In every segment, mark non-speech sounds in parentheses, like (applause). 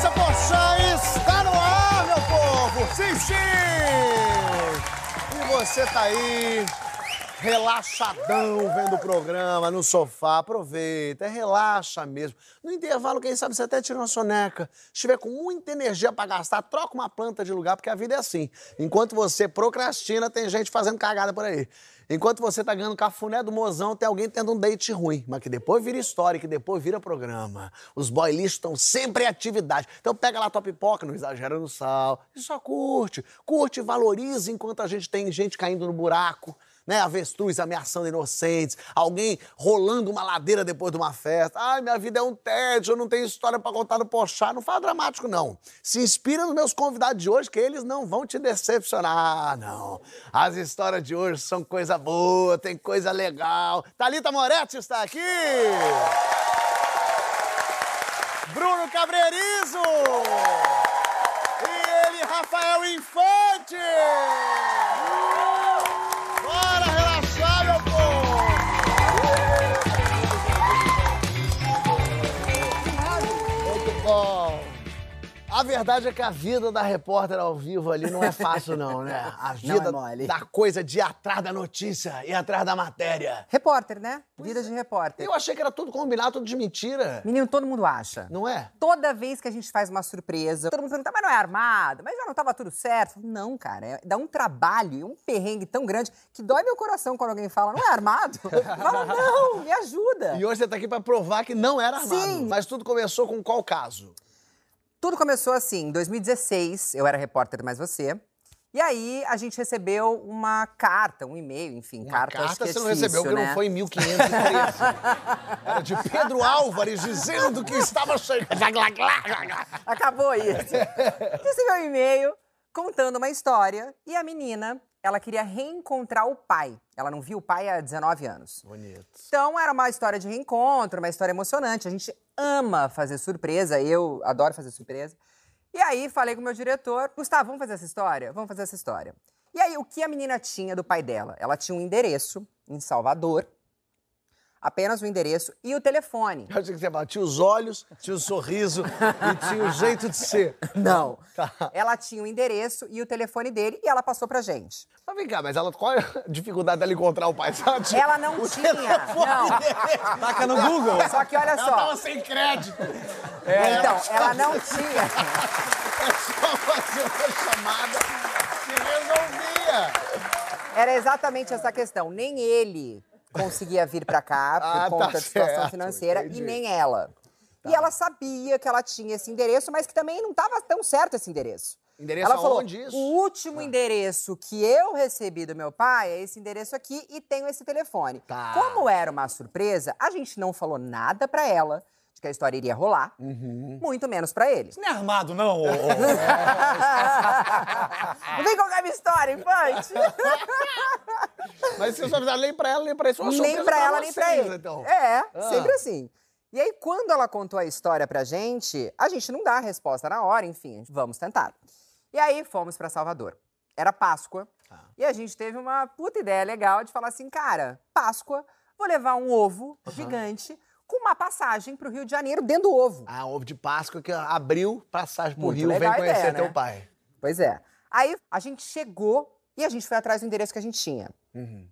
É essa, Porchat? Está no ar, meu povo! Sim, sim! E você tá aí, relaxadão vendo o programa no sofá, aproveita, relaxa mesmo. No intervalo, quem sabe você até tira uma soneca. Se estiver com muita energia para gastar, troca uma planta de lugar, porque a vida é assim. Enquanto você procrastina, tem gente fazendo cagada por aí. Enquanto você tá ganhando cafuné do mozão, tem alguém tendo um date ruim, mas que depois vira história, que depois vira programa. Os boy lixos estão sempre em atividade. Então pega lá tua pipoca, não exagera no sal, e só curte. Curte valoriza enquanto a gente tem gente caindo no buraco né? Avestruz ameaçando inocentes, alguém rolando uma ladeira depois de uma festa. Ai, minha vida é um tédio, eu não tenho história para contar no Pochá. Não fala dramático, não. Se inspira nos meus convidados de hoje, que eles não vão te decepcionar, não. As histórias de hoje são coisa boa, tem coisa legal. Thalita Moretti está aqui! Bruno Cabreirizo! E ele, Rafael Infante! Verdade é que a vida da repórter ao vivo ali não é fácil, não, né? A (laughs) vida é mole. da coisa de ir atrás da notícia e atrás da matéria. Repórter, né? Vida de repórter. Eu achei que era tudo combinado, tudo de mentira. Menino, todo mundo acha. Não é? Toda vez que a gente faz uma surpresa, todo mundo pergunta, mas não é armado? Mas já não tava tudo certo? Não, cara, é- dá um trabalho e um perrengue tão grande que dói meu coração quando alguém fala, não é armado? (laughs) Eu falo, não, me ajuda. E hoje você tá aqui pra provar que não era armado. Sim. Mas tudo começou com qual caso? Tudo começou assim, em 2016, eu era repórter Mais Você. E aí a gente recebeu uma carta, um e-mail, enfim, Uma carta, acho carta que é você não difícil, recebeu, porque né? não foi em 1513. Era de Pedro Álvares dizendo que estava chegando. Acabou isso. Recebeu um e-mail contando uma história e a menina, ela queria reencontrar o pai. Ela não viu o pai há 19 anos. Bonito. Então era uma história de reencontro, uma história emocionante. A gente ama fazer surpresa, eu adoro fazer surpresa. E aí falei com o meu diretor, Gustavo, vamos fazer essa história? Vamos fazer essa história. E aí, o que a menina tinha do pai dela? Ela tinha um endereço em Salvador, apenas o endereço e o telefone. Eu achei que você ia falar, tinha os olhos, tinha o sorriso e tinha o jeito de ser. (laughs) Não. Tá. Ela tinha o endereço e o telefone dele e ela passou pra gente. Mas vem cá, mas ela, qual é a dificuldade dela encontrar o pai? Ela, tinha Ela não o tinha, telefone não. Taca no Google. Só que olha Ela tava só. sem crédito. Então, ela não tinha. (laughs) É só fazer uma chamada se resolvia. Era exatamente essa questão. Nem ele conseguia vir pra cá (laughs) por Ah, tá conta da situação certo, financeira entendi. e nem ela. E ela sabia que ela tinha esse endereço, mas que também não estava tão certo esse endereço. Endereço ela falou: isso? o último endereço que eu recebi do meu pai é esse endereço aqui e tenho esse telefone. Tá. Como era uma surpresa, a gente não falou nada pra ela que a história iria rolar, Uhum. muito menos pra ele. Não é armado, não, não vem minha história, infante! Mas você não avisaram nem pra ela, nem pra isso. Nem pra ela, nem pra ele. Então. É, Ah. sempre assim. E aí, quando ela contou a história pra gente, a gente não dá a resposta na hora, enfim, vamos tentar. E aí, fomos pra Salvador. Era Páscoa. Tá. E a gente teve uma puta ideia legal de falar assim, cara, Páscoa, vou levar um ovo gigante com uma passagem pro Rio de Janeiro dentro do ovo. Ah, ovo de Páscoa que abriu passagem pro Muito Rio, vem conhecer ideia, teu né? pai. Pois é. Aí, a gente chegou e a gente foi atrás do endereço que a gente tinha. Uhum.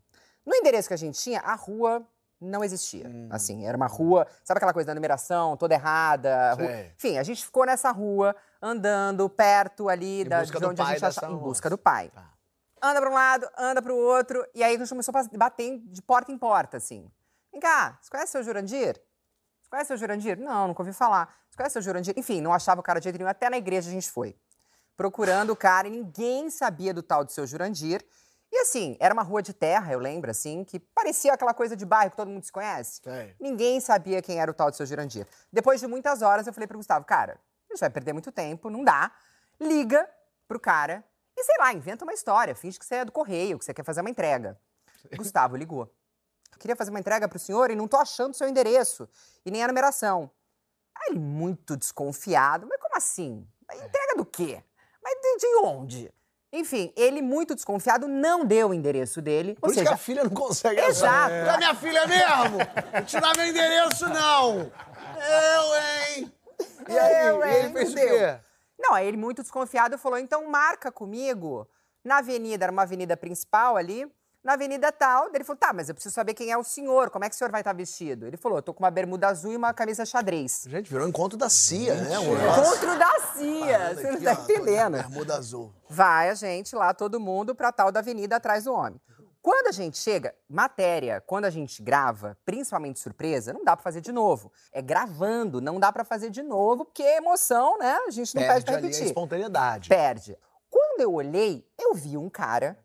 No endereço que a gente tinha, a rua não existia. Hum. Assim, era uma rua, sabe aquela coisa da numeração toda errada? Enfim, a gente ficou nessa rua, andando perto ali da, de onde a gente achava. Em busca do pai. Tá. Anda pra um lado, anda pro outro, e aí a gente começou a bater de porta em porta, assim. Vem cá, você conhece o seu Jurandir? Você conhece o seu Jurandir? Não, nunca ouvi falar. Você conhece o seu Jurandir? Enfim, não achava o cara de jeito nenhum. Até na igreja a gente foi. Procurando o cara e ninguém sabia do tal do seu Jurandir. E assim, era uma rua de terra, eu lembro, assim, que parecia aquela coisa de bairro que todo mundo se conhece. Sei. Ninguém sabia quem era o tal do seu Jurandir. Depois de muitas horas, eu falei pro Gustavo, cara, a gente vai perder muito tempo, não dá. Liga pro cara. E sei lá, inventa uma história, finge que você é do correio, que você quer fazer uma entrega. Gustavo ligou. Eu queria fazer uma entrega pro senhor e não tô achando seu endereço e nem a numeração. Aí ele, muito desconfiado, mas como assim? Mas entrega do quê? Mas de, de onde? Enfim, ele, muito desconfiado, não deu o endereço dele. Por ou isso seja, que a filha não consegue Exato. achar. É minha filha mesmo! Não te dá meu endereço, não! Eu, hein? E aí, Eu, e ele hein? fez o quê? Não, aí ele, muito desconfiado, falou: então marca comigo na avenida, era uma avenida principal ali, na avenida tal. Ele falou: tá, mas eu preciso saber quem é o senhor, como é que o senhor vai estar vestido? Ele falou: eu tô com uma bermuda azul e uma camisa xadrez. Gente, virou encontro da CIA, né? Um negócio. Encontro da CIA, Parada você não tá entendendo. Bermuda azul. Vai a gente lá, todo mundo, pra tal da avenida atrás do homem. Quando a gente chega, matéria, quando a gente grava, principalmente surpresa, não dá pra fazer de novo. É gravando, não dá pra fazer de novo, porque é emoção, né? A gente não pede Perde pra ali a repetir. espontaneidade. Perde. Quando eu olhei, eu vi um cara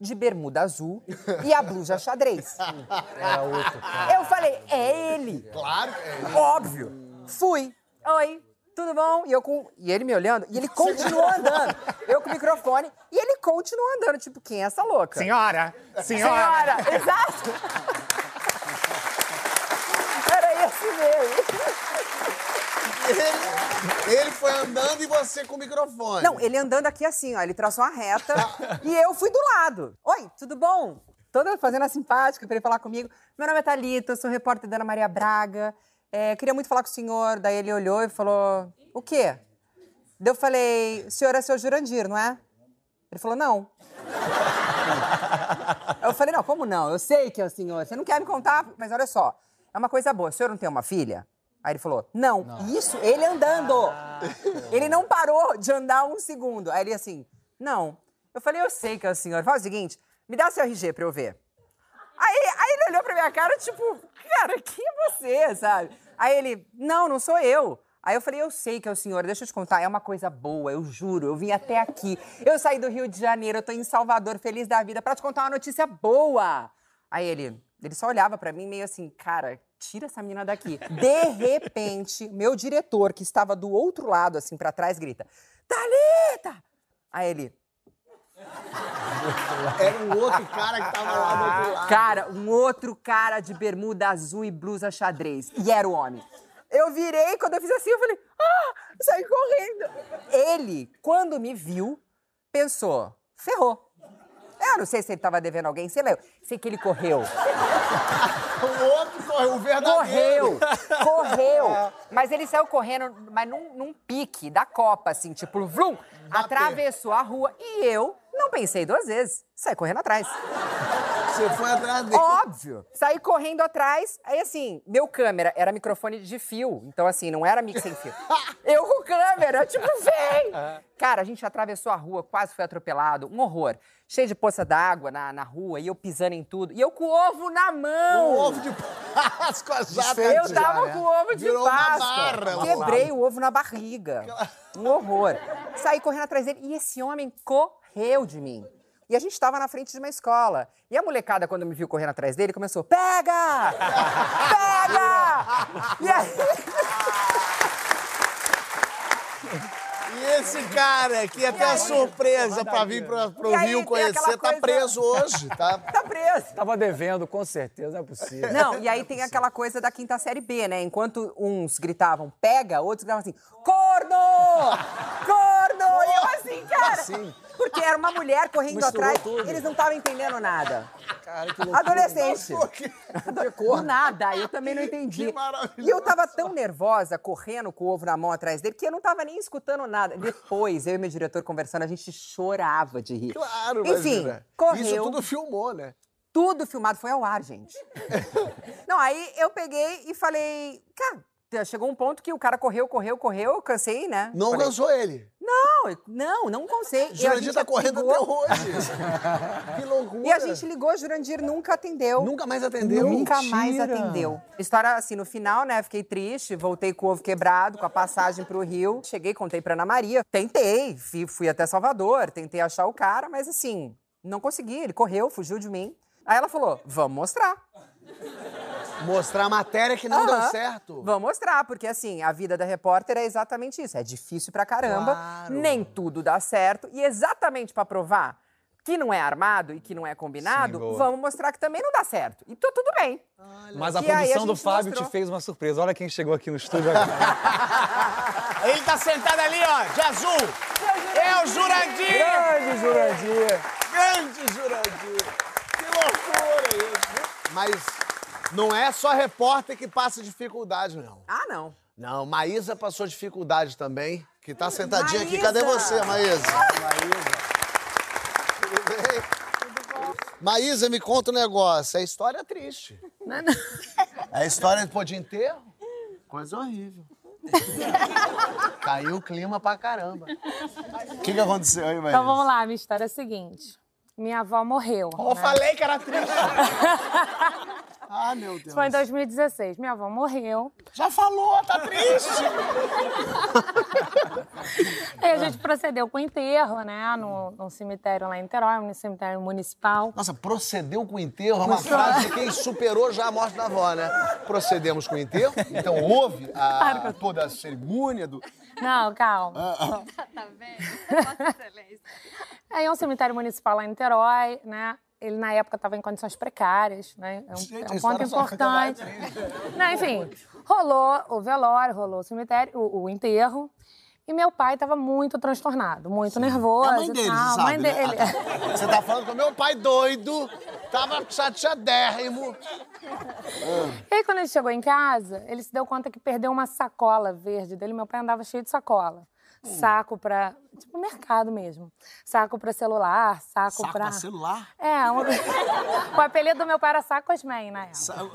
de bermuda azul e a blusa xadrez. (laughs) Era outro, cara. Eu falei, é ele. Claro que é. Óbvio. Fui. Oi, tudo bom? E, eu com... e ele me olhando, e ele continuou (laughs) andando. Eu com o microfone, e ele continuou andando. Tipo, quem é essa louca? Senhora! Senhora! Senhora, (laughs) exato. Era esse mesmo. Ele, ele foi andando e você com o microfone. Não, ele andando aqui assim, ó. Ele traçou uma reta (laughs) e eu fui do lado. Oi, tudo bom? Toda fazendo a simpática pra ele falar comigo. Meu nome é Thalita, sou repórter da Ana Maria Braga. É, queria muito falar com o senhor. Daí ele olhou e falou: O quê? Daí eu falei: O senhor é seu Jurandir, não é? Ele falou: Não. (laughs) Eu falei: Não, como não? Eu sei que é o senhor. Você não quer me contar? Mas olha só, é uma coisa boa. O senhor não tem uma filha? Aí ele falou: Não. Isso, ele andando. Ele não parou de andar um segundo. Aí ele assim: Não. Eu falei: Eu sei que é o senhor. Fala o seguinte: me dá seu RG pra eu ver. Aí, aí ele olhou pra minha cara, tipo, cara, quem é você, sabe? Aí ele, não, não sou eu. Aí eu falei, eu sei que é o senhor, deixa eu te contar, é uma coisa boa, eu juro, eu vim até aqui. Eu saí do Rio de Janeiro, eu tô em Salvador, feliz da vida, pra te contar uma notícia boa. Aí ele, ele só olhava pra mim meio assim, cara, tira essa menina daqui. De repente, meu diretor, que estava do outro lado, assim, pra trás, grita, Thalita! Aí ele, Era um outro cara que tava lá do outro lado. Cara, um outro cara de bermuda azul e blusa xadrez. E era o homem. Eu virei, quando eu fiz assim, eu falei, ah, saí correndo. Ele, quando me viu, pensou, ferrou. Eu não sei se ele tava devendo alguém, sei lá. eu Sei que ele correu. (laughs) O outro correu, o verdadeiro. Correu! Correu! (laughs) Mas ele saiu correndo, mas num, num pique da Copa, assim, tipo, vrum, atravessou a rua. E eu não pensei duas vezes. Saí correndo atrás. Você foi atrás dele. Óbvio. Saí correndo atrás. Aí, assim, meu câmera era microfone de fio. Então, assim, não era mix sem fio. (laughs) Eu com câmera, tipo, vem! Cara, a gente atravessou a rua, quase foi atropelado. Um horror. Cheio de poça d'água na, na rua, e eu pisando em tudo. E eu com o ovo na mão! O ovo de Páscoa já tá Eu tava né? com o ovo de Virou Páscoa. Quebrei o ovo na barriga. Um horror. Saí correndo atrás dele e esse homem correu de mim. E a gente tava na frente de uma escola. E a molecada, quando me viu correndo atrás dele, começou: pega! Pega! E aí. (laughs) E esse cara que até a surpresa pra vir pro, pro E aí Rio tem conhecer aquela tá coisa- preso hoje, tá? Tá preso. Tava devendo, com certeza, não é possível. Não, e aí tem aquela coisa da quinta série B, né? Enquanto uns gritavam pega, outros gritavam assim, corno! Corno! Assim, cara. Porque era uma mulher correndo Misturou atrás, tudo. eles não estavam entendendo nada. Cara, que loucura. Adolescente. Do nada, eu também não entendi. E eu tava tão nervosa, correndo com o ovo na mão atrás dele, que eu não tava nem escutando nada. Depois, eu e meu diretor conversando, a gente chorava de rir. Claro, Enfim, imagina. correu. Isso tudo filmou, né? Tudo filmado foi ao ar, gente. (laughs) não, aí eu peguei e falei, cara, chegou um ponto que o cara correu, correu, correu, eu cansei, né? Não Falei, cansou ele. Não, não, não cansei. A Jurandir tá correndo ligou- até hoje. (laughs) que loucura. E a gente ligou, Jurandir nunca atendeu. Nunca mais atendeu? Nunca mais Mentira. atendeu. História assim, no final, né? Fiquei triste, voltei com o ovo quebrado, com a passagem pro Rio. Cheguei, contei pra Ana Maria. Tentei, fui, fui até Salvador, tentei achar o cara, mas assim, não consegui. Ele correu, fugiu de mim. Aí ela falou: vamos mostrar. Mostrar a matéria que não deu certo. Vamos mostrar, porque assim, a vida da repórter é exatamente isso. É difícil pra caramba, Claro. nem tudo dá certo. E exatamente pra provar que não é armado e que não é combinado, Sim, boa. vamos mostrar que também não dá certo. E tá tudo bem. Mas a E aí a produção do gente Fábio mostrou. te fez uma surpresa. Olha quem chegou aqui no estúdio (laughs) agora. Ele tá sentado ali, ó, de azul. É o Jurandir! Grande Jurandir! Grande Jurandir! Que loucura isso! Mas não é só repórter que passa dificuldade, não. Ah, não. Não, Maísa passou dificuldade também, que tá sentadinha aqui. Maísa! Cadê você, Maísa? Tudo bem? Maísa, me conta um negócio. É história triste. (laughs) É história pô, de enterro? Coisa horrível. (laughs) Caiu o clima pra caramba. O que, que aconteceu aí, Maísa? Então vamos lá, minha história é a seguinte. Minha avó morreu. Eu né? falei que era triste. (laughs) ah, meu Deus. Isso foi em 2016. Minha avó morreu. Já falou, tá triste. (laughs) Aí a gente procedeu com o enterro, né? No, no cemitério lá em Niterói, no cemitério municipal. Nossa, procedeu com o enterro é uma frase de quem superou já a morte da avó, né? Procedemos com o enterro, então houve a, toda a cerimônia do... Não, calma. Tá vendo? Vossa Excelência. Aí é um cemitério municipal lá em Niterói, né? Ele, na época, estava em condições precárias, né? É um, Gente, é um ponto importante. Não, enfim, rolou o velório, rolou o cemitério, o, o enterro. E meu pai estava muito transtornado, muito nervoso. É a mãe dele, tal. sabe, mãe né? dele. (laughs) Você tá falando com meu pai doido, tava chateadérrimo. E aí, quando ele chegou em casa, ele se deu conta que perdeu uma sacola verde dele. Meu pai andava cheio de sacola. Saco pra. Tipo, mercado mesmo. Saco pra celular, saco, Saco pra. pra celular? É, um... (laughs) o apelido do meu pai era Sacosman na época. Sabe?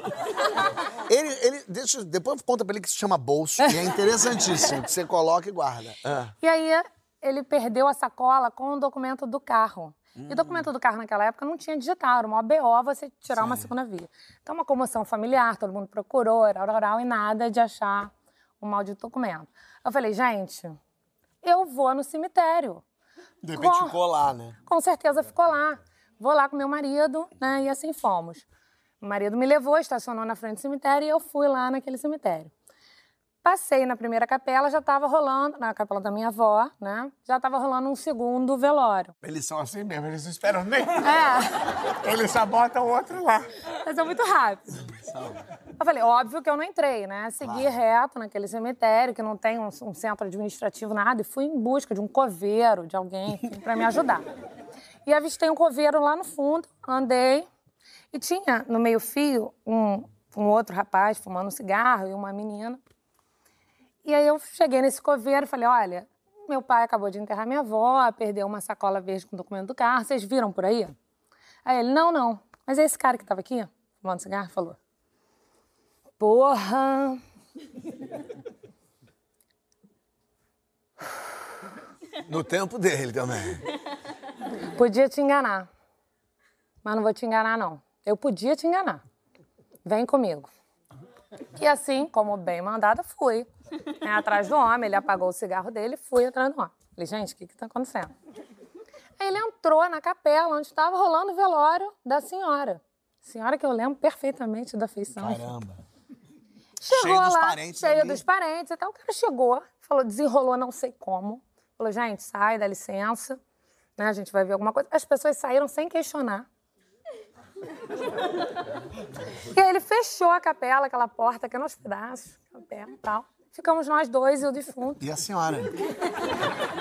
(laughs) Ele, ele, deixa, depois conta pra ele que se chama bolso, e é interessantíssimo, que você coloca e guarda. Ah. E aí, ele perdeu a sacola com o documento do carro. E o documento do carro naquela época não tinha digital, era uma BO você tirar uma segunda via. Então, uma comoção familiar, todo mundo procurou, oral, oral, e nada de achar o maldito documento. Eu falei, gente, eu vou no cemitério. De repente Com- ficou lá, né? Com certeza ficou lá. Vou lá com meu marido, né? E assim fomos. O marido me levou, estacionou na frente do cemitério e eu fui lá naquele cemitério. Passei na primeira capela, já estava rolando, na capela da minha avó, né? Já estava rolando um segundo velório. Eles são assim mesmo, eles não esperam nem. É, Eles sabotam o outro lá. mas é muito rápido. Eu falei, óbvio que eu não entrei, né? Segui reto naquele cemitério, que não tem um, um centro administrativo, nada, e fui em busca de um coveiro, de alguém, para me ajudar. E avistei um coveiro lá no fundo, andei, e tinha no meio-fio um, um outro rapaz fumando um cigarro e uma menina. E aí eu cheguei nesse coveiro e falei, olha, meu pai acabou de enterrar minha avó, perdeu uma sacola verde com documento do carro, vocês viram por aí? Aí ele, não, não. Mas é esse cara que tava aqui, fumando cigarro, falou, porra... No tempo dele também. Podia te enganar, mas não vou te enganar, não. Eu podia te enganar. Vem comigo. E assim, como bem mandada, fui. né, atrás do homem, ele apagou o cigarro dele, fui atrás do homem. Falei, gente, o que está acontecendo? Aí ele entrou na capela onde estava rolando o velório da senhora. Senhora que eu lembro perfeitamente da feição. Caramba. Chegou Cheio dos lá, parentes cheio ali. dos parentes e tal. O cara chegou, falou, desenrolou não sei como. Falou, gente, sai, dá licença. Né, a gente vai ver alguma coisa. As pessoas saíram sem questionar. e aí ele fechou a capela, aquela porta que nos pedaços, capela e tal. Ficamos nós dois e o defunto. E a senhora?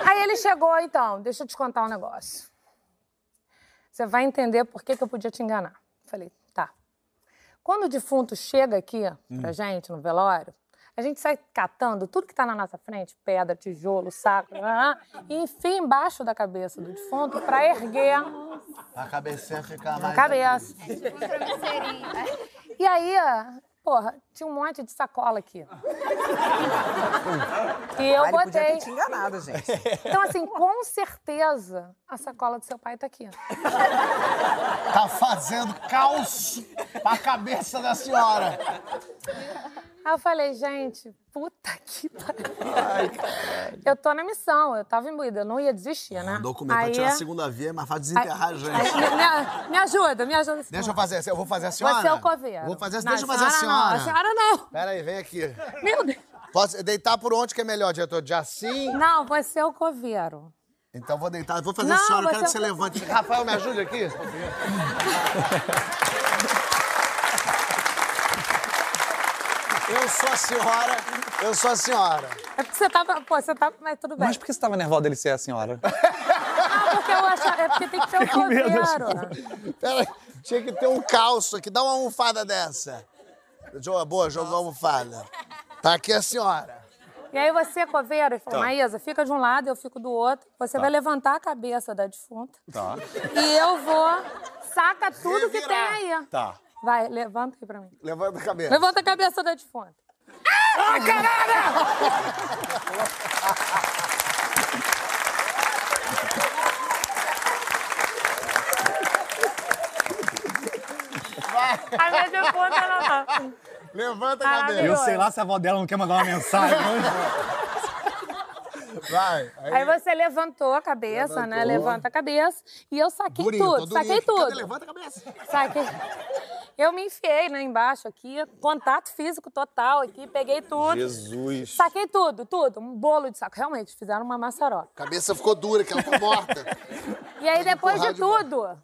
Aí ele chegou, então, deixa eu te contar um negócio. Você vai entender por que, que eu podia te enganar. Falei. Quando o defunto chega aqui pra gente, no velório, a gente sai catando tudo que tá na nossa frente, pedra, tijolo, saco, ah, e enfia embaixo da cabeça do defunto pra erguer A cabecinha ficar a mais... cabeça. Um travesseirinho. E aí, porra, tinha um monte de sacola aqui. (laughs) E eu Ah, ele podia botei. ter te enganado, gente. Então, assim, com certeza a sacola do seu pai tá aqui. Tá fazendo caos pra cabeça da senhora. Aí eu falei, gente, puta (laughs) que pariu. Eu tô na missão, eu tava imbuída, eu não ia desistir, né? Um documento pra Aí, tirar a segunda via, é mais fácil desenterrar a aí, gente. me, me- me ajuda, me ajuda. Deixa eu fazer, eu vou fazer a senhora. Você é o coveiro. Vou fazer, Não, deixa eu fazer a senhora a senhora não. Pera aí, vem aqui. Meu Deus. Posso deitar por onde que é melhor, diretor? De assim? Não, você é o coveiro. Então vou deitar. Vou fazer Não, a senhora, eu quero que você- você levante. Rafael, me ajude aqui. (laughs) Eu sou a senhora, eu sou a senhora. É porque você tava. Pô, você tava. Mas tudo bem. Mas por que você tava nervosa dele ser a senhora? Não, porque eu achava. É porque tem que ser o coveiro. Pera aí, tinha que ter um calço aqui. Dá uma almofada dessa. Boa, jogou a almofada. Tá aqui a senhora. E aí você coveiro, ele Tá. falou, Maísa, fica de um lado, eu fico do outro. Você vai levantar a cabeça da defunta. Tá. E eu vou. Saca tudo que tem Revirar. aí. Tá. Vai, levanta aí pra mim. Levanta a cabeça. Levanta a cabeça da defunta. A minha defunta ela tá. Levanta a cabeça. Eu sei lá se a avó dela não quer mandar uma mensagem. Vai. Aí você levantou a cabeça, né? Levanta a cabeça. E eu saquei Durinho, tudo, durinho saquei aqui. Cadê? tudo. Levanta a cabeça. Saquei. Eu me enfiei, né, embaixo aqui, contato físico total aqui, peguei tudo. Jesus. Saquei tudo, tudo. Um bolo de saco. Realmente, fizeram uma maçaroca. A cabeça ficou dura, que ela ficou morta. E aí, depois de empurrar de tudo,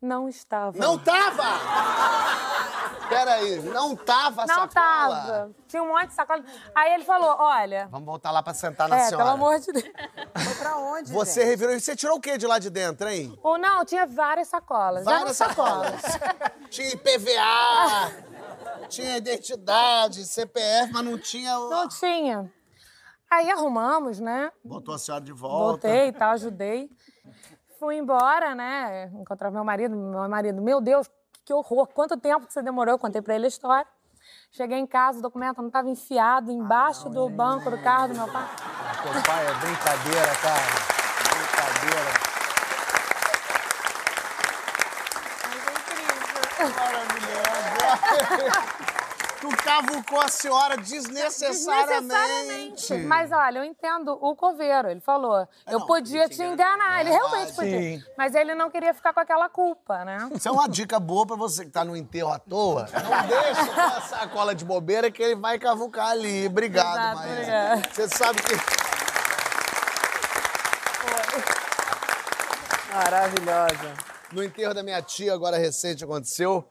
não estava. Não tava! Peraí, não tava Não sacola? tava. Tinha um monte de sacola. Aí ele falou: olha. Vamos voltar lá pra sentar na É, senhora. pelo amor de Deus. Foi pra onde, Você gente? revirou. Você tirou o que de lá de dentro, hein? Ou não, tinha várias sacolas. Várias sacolas. (laughs) tinha IPVA, tinha identidade, CPF, mas não tinha. o- Não tinha. Aí arrumamos, né? Botou a senhora de volta. Voltei e tal, ajudei. Fui embora, né? Encontrar meu marido. Meu marido, meu Deus, que horror. Quanto tempo que você demorou? Eu contei pra ele a história. Cheguei em casa, o documento não estava enfiado embaixo do banco do carro do meu pai. Teu pai é brincadeira, cara. Brincadeira. (laughs) Tu cavucou a senhora desnecessariamente. Desnecessariamente. Mas olha, eu entendo o coveiro. Ele falou, eu não, podia te te enganar. Ele realmente podia. Sim. Mas ele não queria ficar com aquela culpa, né? Isso é uma dica boa pra você que tá no enterro à toa. Não deixa com a sacola de bobeira que ele vai cavucar ali. Obrigado, Exato, Maísa. Você sabe que... Maravilhosa. No enterro da minha tia, agora recente, aconteceu.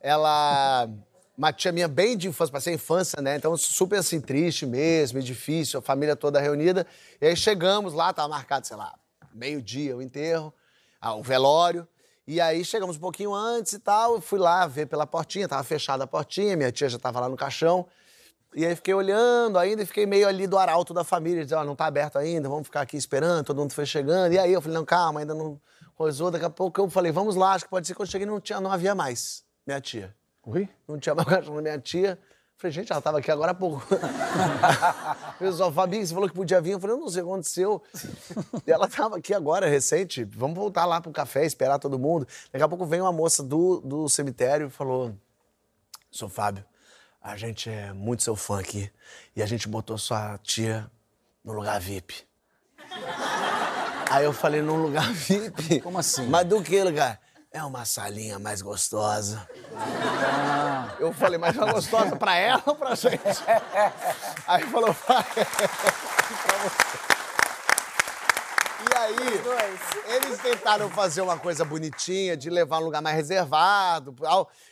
Ela. Uma tia minha bem de infância, passei a infância, né? Então, super assim, triste mesmo, difícil, a família toda reunida. E aí chegamos lá, tava marcado, sei lá, meio-dia o enterro, ah, o velório. E aí chegamos um pouquinho antes e tal, fui lá ver pela portinha, tava fechada a portinha, minha tia já tava lá no caixão. E aí fiquei olhando ainda e fiquei meio ali do arauto da família, dizendo, ó, não tá aberto ainda, vamos ficar aqui esperando, todo mundo foi chegando. E aí eu falei, não, calma, ainda não coisou. Daqui a pouco eu falei, vamos lá, acho que pode ser que eu cheguei não, tinha, não havia mais minha tia. Oi? Não tinha mais cachorro da minha tia. Falei, gente, ela tava aqui agora há pouco. (laughs) pessoal, Fabinho, você falou que podia vir. Eu falei, eu não sei o que aconteceu. E ela tava aqui agora, recente. Vamos voltar lá pro café, esperar todo mundo. Daqui a pouco vem uma moça do, do cemitério e falou: Sou Fábio, a gente é muito seu fã aqui. E a gente botou sua tia no lugar VIP. (laughs) Aí eu falei, num lugar VIP? Como assim? Mas do que lugar? É uma salinha mais gostosa. Eu falei, mas é gostosa pra ela ou pra gente? (laughs) Aí falou, vai. (laughs) pra você. E aí, eles tentaram fazer uma coisa bonitinha, de levar um lugar mais reservado.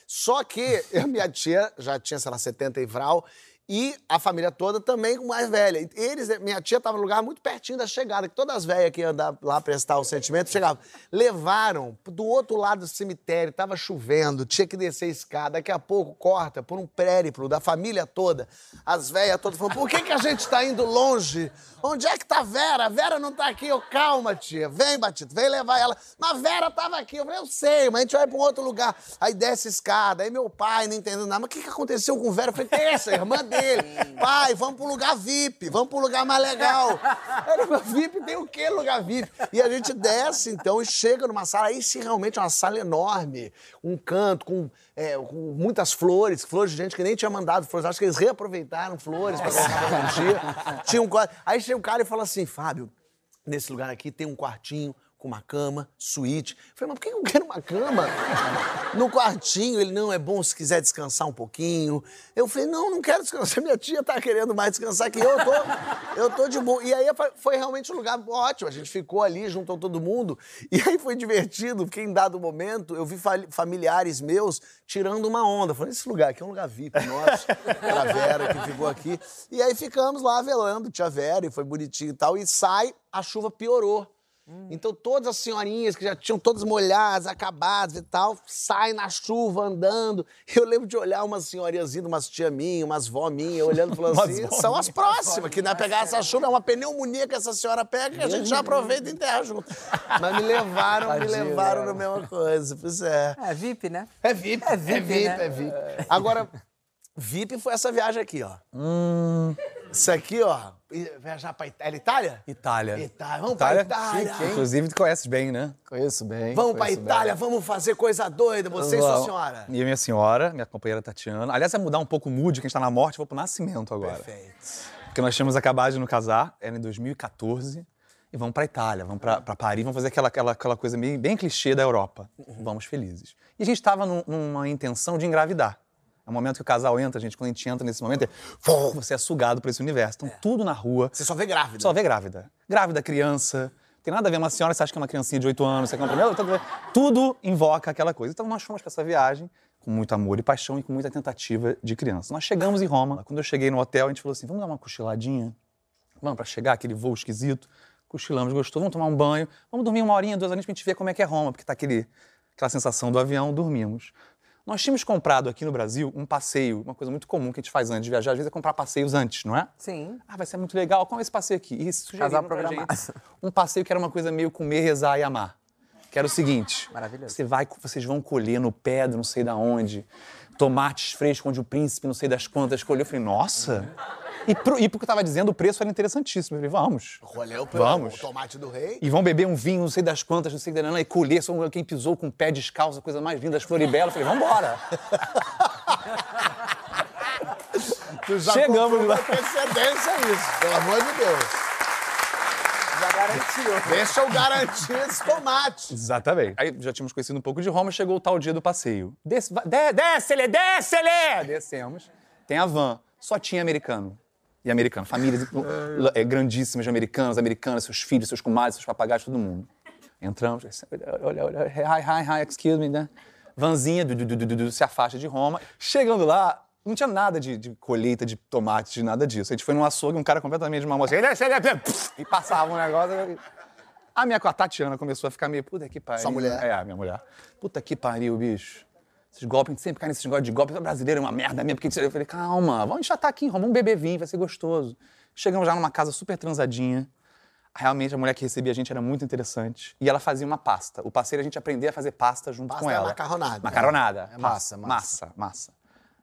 Só que eu, minha tia já tinha, sei lá, 70 e vral, e a família toda também com mais velha. Eles, minha tia estava no lugar muito pertinho da chegada, que todas as velhas que iam lá prestar o sentimento chegavam. Levaram do outro lado do cemitério, estava chovendo, tinha que descer a escada. Daqui a pouco corta por um périplo da família toda. As velhas todas falando: por que, que a gente está indo longe? Onde é que tá a Vera? A Vera não tá aqui. Eu, calma, tia. Vem, Batista, vem levar ela. Mas a Vera tava aqui. Eu falei, eu sei, mas a gente vai pra um outro lugar. Aí desce a escada. Aí meu pai não entendendo nada. Mas o que, que aconteceu com Vera? Eu falei, essa, irmã dele. Pai, vamos pro lugar VIP, vamos pro lugar mais legal. (laughs) Era uma VIP, tem o quê lugar VIP? E a gente desce, então, e chega numa sala, aí sim, realmente é uma sala enorme, um canto com, é, com muitas flores, flores de gente que nem tinha mandado flores. Acho que eles reaproveitaram flores pra colocar no dia. (laughs) Tinha um quadro. Aí chega um cara e fala assim, Fábio, nesse lugar aqui tem um quartinho com uma cama, suíte. Falei, mas por que eu quero uma cama? (laughs) No quartinho, ele, não, é bom se quiser descansar um pouquinho. Eu falei, não, não quero descansar, minha tia tá querendo mais descansar que eu, eu tô, eu tô de boa. E aí foi realmente um lugar ótimo, a gente ficou ali, juntou todo mundo, e aí foi divertido, porque em dado momento eu vi fa- familiares meus tirando uma onda. Falei, esse lugar aqui é um lugar VIP nosso, a Vera que ficou aqui. E aí ficamos lá velando tia Vera, e foi bonitinho e tal, e sai, a chuva piorou. Então todas as senhorinhas que já tinham todas molhadas, acabadas e tal, saem na chuva andando. (laughs) Eu lembro de olhar umas senhorinhas, umas tia minha, umas vó minha, olhando e falando (laughs) assim, são as próximas, que não é pegar essa chuva, é uma pneumonia que essa senhora pega que a gente já aproveita e enterra junto. Mas me levaram, me levaram na mesma coisa. Pois é. É, VIP, né? É VIP, É VIP, é VIP, né? é VIP. Agora, VIP foi essa viagem aqui, ó. Hum. Isso aqui, ó. Viajar pra Itália. Itália? Itália. Itália. Vamos pra Itália. Inclusive, tu conheces bem, né? Conheço bem. Vamos pra conheço Itália, vamos fazer coisa doida, você e sua Vamos. senhora. E a minha senhora, minha companheira Tatiana. Aliás, vai mudar um pouco o mood, que a gente tá na morte, eu vou pro nascimento agora. Perfeito. Porque nós tínhamos acabado de nos casar, era em 2014, e vamos pra Itália, vamos pra, pra Paris, vamos fazer aquela, aquela, aquela coisa meio, bem clichê da Europa. Vamos felizes. E a gente tava num- numa intenção de engravidar. É o momento que o casal entra, gente, quando a gente entra nesse momento, é, você é sugado por esse universo. Então, tudo na rua. Você só vê grávida. Só vê grávida. Grávida, criança. Tem nada a ver uma senhora, você acha que é uma criancinha de 8 anos, você quer um primeiro, tudo, tudo invoca aquela coisa. Então nós fomos para essa viagem com muito amor e paixão e com muita tentativa de criança. Nós chegamos em Roma. Quando eu cheguei no hotel, a gente falou assim: vamos dar uma cochiladinha? Vamos para chegar, aquele voo esquisito. Cochilamos, gostou, vamos tomar um banho, vamos dormir uma horinha, duas horinhas pra gente ver como é que é Roma, porque tá aquele, aquela sensação do avião, dormimos. Nós tínhamos comprado aqui no Brasil um passeio, uma coisa muito comum que a gente faz antes de viajar, às vezes é comprar passeios antes, não é? Sim. Ah, vai ser muito legal. Qual é esse passeio aqui? E sugeriram pra gente um passeio que era uma coisa meio comer, rezar e amar. Que era o seguinte. Maravilhoso. Você vai, vocês vão colher no pé não sei da onde, tomates frescos onde o príncipe não sei das quantas colheu. Eu falei, nossa. E, pro, e porque eu tava dizendo, o preço era interessantíssimo. Eu falei, vamos. Roleu pelo Vamos. o tomate do rei. E vão beber um vinho, não sei das quantas, não sei da e colher, são quem pisou com o pé descalço, a coisa mais linda das Floribela. Eu falei, vambora. (laughs) Tu já Chegamos lá. com antecedência isso, pelo amor de Deus. Já garantiu. Deixa eu garantir esse tomate. Exatamente. Aí já tínhamos conhecido um pouco de Roma, chegou o tal dia do passeio. Desce, de, desce-lhe, desce-lhe! Descemos. Tem a van. Só tinha americano. E americano. Famílias (laughs) é, grandíssimas de americanos, americanas, seus filhos, seus comadres, seus papagaios, todo mundo. Entramos, olha, olha, hi, hi, hi, excuse me, né? Vanzinha, du, du, du, du, du, se afasta de Roma. Chegando lá, não tinha nada de, de colheita de tomates, de nada disso. A gente foi num açougue, um cara completamente de uma moça, (laughs) e passava um negócio. A minha a Tatiana começou a ficar meio, puta que pariu. Sua mulher? É, a minha mulher. Puta que pariu, bicho. Esses golpes, a gente sempre cai nesses negócios de golpe. Brasileiro é uma merda mesmo. Porque eu falei, calma, vamos tá aqui vamos beber vinho, vai ser gostoso. Chegamos já numa casa super transadinha. Realmente, a mulher que recebia a gente era muito interessante. E ela fazia uma pasta. O parceiro, a gente aprender a fazer pasta junto Pasta com é ela. macarronada. Macarronada. É massa. massa. Massa, massa.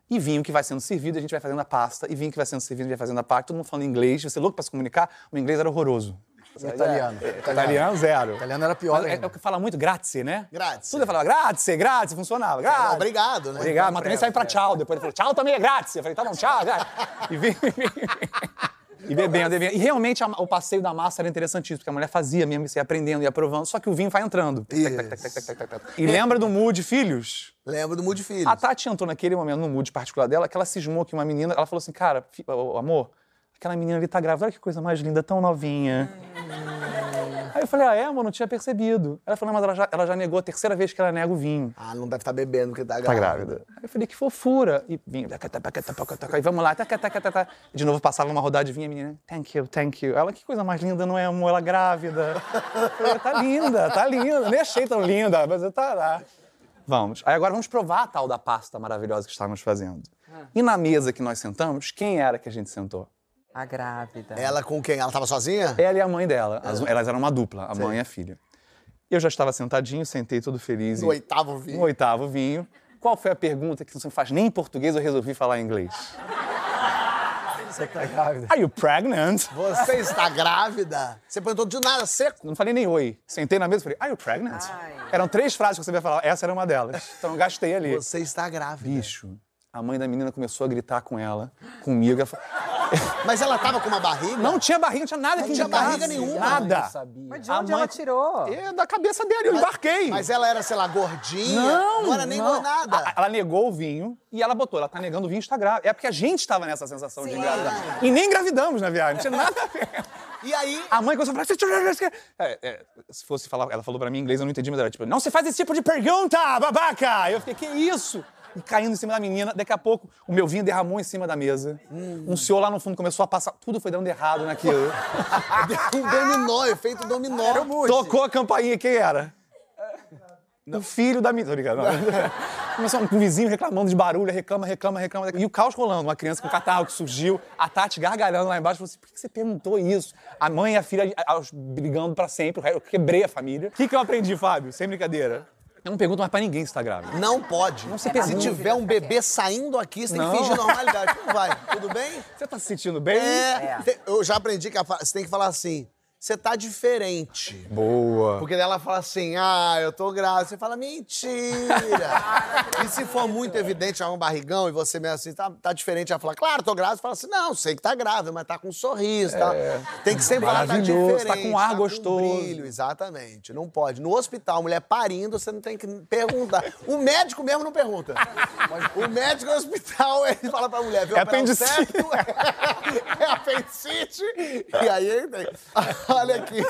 E vinho que vai sendo servido, a gente vai fazendo a pasta. E vinho que vai sendo servido, a gente vai fazendo a parte. Todo mundo falando inglês. Você é louco pra se comunicar? O inglês era horroroso. Italiano. Italiano, zero. Italiano era pior Mas é, é o que fala muito, grazie, né? Grazie. Tudo eu falava, grazie, grazie, funcionava. Grazie. obrigado, né? Obrigado, mas também sai pra tchau. Depois ele falou, tchau também é grazie. Eu falei, tá bom, tchau. grazie. E vim, (laughs) E bebendo, bebendo. E realmente a- o passeio da massa era interessantíssimo, porque a mulher fazia mesmo, você ia aprendendo, ia provando, só que o vinho vai entrando. E lembra do mood, filhos? Lembro do Mood Filhos. A Tati entrou naquele momento, no mood particular dela, que ela cismou que uma menina, ela falou assim, cara, amor, aquela menina ali tá grávida, olha que coisa mais linda, tão novinha. Aí eu falei, ah, é, amor, não tinha percebido. Ela falou, não, mas ela já, ela já negou a terceira vez que ela nega o vinho. Ah, não deve estar bebendo porque tá Tá grávida. grávida. Aí eu falei, que fofura. E vinho. Aí vamos lá. De novo passava uma rodada de vinho, a menina, thank you, thank you. Ela, que coisa mais linda, não é, amor? Ela grávida. Eu falei, tá linda, tá linda. Nem achei tão linda, mas tá lá. Vamos. Aí agora vamos provar a tal da pasta maravilhosa que estávamos fazendo. E na mesa que nós sentamos, quem era que a gente sentou? A grávida. Ela com quem? Ela tava sozinha? Ela e a mãe dela. As- elas eram uma dupla, a mãe e a filha. Eu já estava sentadinho, sentei todo feliz. No e- oitavo no vinho. oitavo vinho. Qual foi a pergunta que você não faz nem em português, eu resolvi falar em inglês? Você tá grávida. Are you pregnant? Você está grávida? Você perguntou de nada, seco. Não falei nem oi. Sentei na mesa e falei, Are you pregnant? Eram três frases que você ia falar. Essa era uma delas. Então eu gastei ali. Você está grávida. Bicho, a mãe da menina começou a gritar com ela, comigo. Ela falou, Mas ela tava com uma barriga? Não tinha barriga, não tinha nada Não que tinha indicasse. barriga nenhuma. Nada. Mas de A onde mãe- ela tirou? É da cabeça dele, eu embarquei. Mas ela era, sei lá, gordinha? Não, Não era nem não. nada. A- Ela negou o vinho e ela botou, ela tá negando o vinho, está grávida. É porque a gente estava nessa sensação de engravidar. E nem engravidamos na viagem, não tinha nada a ver. E aí, A mãe começou a falar... É, é, se fosse falar, ela falou pra mim em inglês, eu não entendi, mas era tipo, não se faz esse tipo de pergunta, babaca! Eu fiquei, que isso? E caindo em cima da menina, daqui a pouco o meu vinho derramou em cima da mesa. Um senhor lá no fundo começou a passar, tudo foi dando errado naquilo. (laughs) um dominó, efeito dominó. Era Tocou a campainha, quem era? O filho da menina. Não. Começou um vizinho reclamando de barulho, reclama, reclama, reclama. E o caos rolando. Uma criança com catarro que surgiu, a Tati gargalhando lá embaixo. Falou assim: por que você perguntou isso? A mãe e a filha brigando pra sempre. Eu quebrei a família. O que, que eu aprendi, Fábio? Sem brincadeira. Eu não pergunto mais pra ninguém se tá grávida. Não pode. se se pergunta. tiver um bebê saindo aqui, você tem Não. que fingir normalidade. Como vai? Tudo bem? Você tá se sentindo bem? É. Te- Eu já aprendi que você tem que falar assim, você tá diferente. Boa. Porque ela fala assim, ah, eu tô grávida. Você fala, mentira. e se for muito evidente, é um barrigão, e você mesmo assim, tá, tá diferente, ela fala, claro, tô grávida. Você fala assim, não, sei que tá grávida, mas tá com um sorriso, tá? Tem que sempre falar, tá diferente. tá com ar gostoso. brilho, exatamente. Não pode. No hospital, mulher parindo, você não tem que perguntar. O médico mesmo não pergunta. o médico no hospital, (laughs) ele fala pra mulher, viu? É apendicite. (laughs) é apendicite. E aí ele tem. Olha aqui.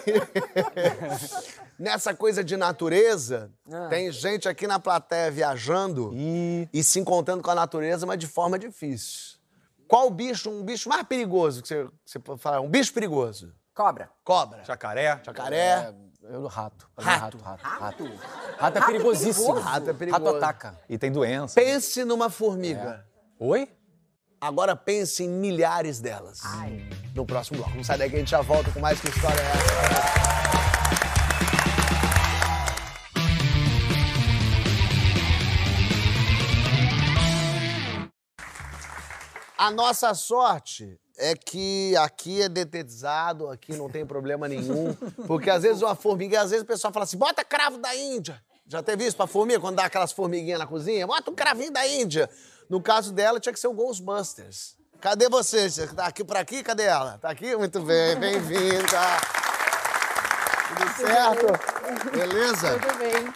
Nessa coisa de natureza, tem gente aqui na plateia viajando Ih. e se encontrando com a natureza, mas de forma difícil. Qual o bicho, um bicho mais perigoso que você, você pode falar? Um bicho perigoso? Cobra. Cobra. Jacaré? Jacaré. Eu rato. É Rato. Rato, rato, rato. Rato é perigosíssimo. Rato é perigoso. Rato ataca. E tem doença. Pense numa formiga. Oi? Agora pense em milhares delas. No próximo bloco. Não sai daí que a gente já volta com mais que história é essa. A nossa sorte é que aqui é detetizado, aqui não tem problema nenhum. Porque às vezes uma formiga, às vezes o pessoal fala assim: bota cravo da Índia. Já teve isso pra formiga, quando dá aquelas formiguinhas na cozinha? Bota um cravinho da Índia. No caso dela, tinha que ser o Ghostbusters. Cadê você? Tá aqui por aqui? Cadê ela? Tá aqui? Muito bem, (laughs) bem-vinda. Tudo certo? Beleza? Tudo bem.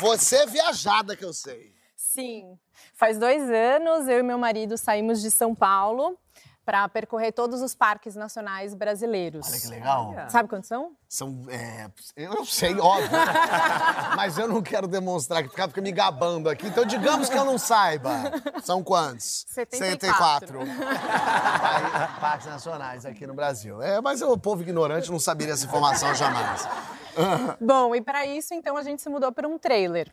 Você é viajada, que eu sei. Sim. Faz dois anos, eu e meu marido saímos de São Paulo para percorrer todos os parques nacionais brasileiros. Olha que legal. Sabe quantos são? São. é, eu sei, óbvio. (laughs) Mas eu não quero demonstrar, que fica, fica me gabando aqui. Então, digamos que eu não saiba. São quantos? 74. Aí, Parques nacionais aqui no Brasil. É, mas o povo ignorante não saberia essa informação jamais. (laughs) Bom, e para isso, então, a gente se mudou para um trailer.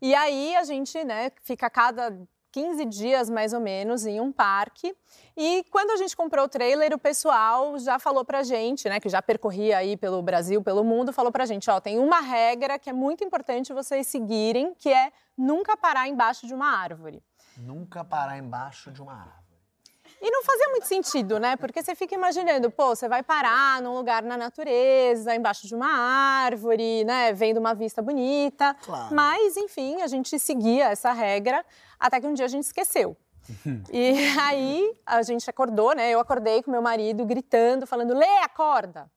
E aí a gente, né, fica cada 15 dias mais ou menos em um parque. E quando a gente comprou o trailer, o pessoal já falou pra gente, né, que já percorria aí pelo Brasil, pelo mundo, falou pra gente, ó, tem uma regra que é muito importante vocês seguirem, que é nunca parar embaixo de uma árvore. Nunca parar embaixo de uma árvore. E não fazia muito sentido, né? Porque você fica imaginando, pô, você vai parar num lugar na natureza, embaixo de uma árvore, né? Vendo uma vista bonita. Claro. Mas, enfim, a gente seguia essa regra até que um dia a gente esqueceu. (laughs) e aí a gente acordou, né? Eu acordei com meu marido gritando, falando: Lê, acorda!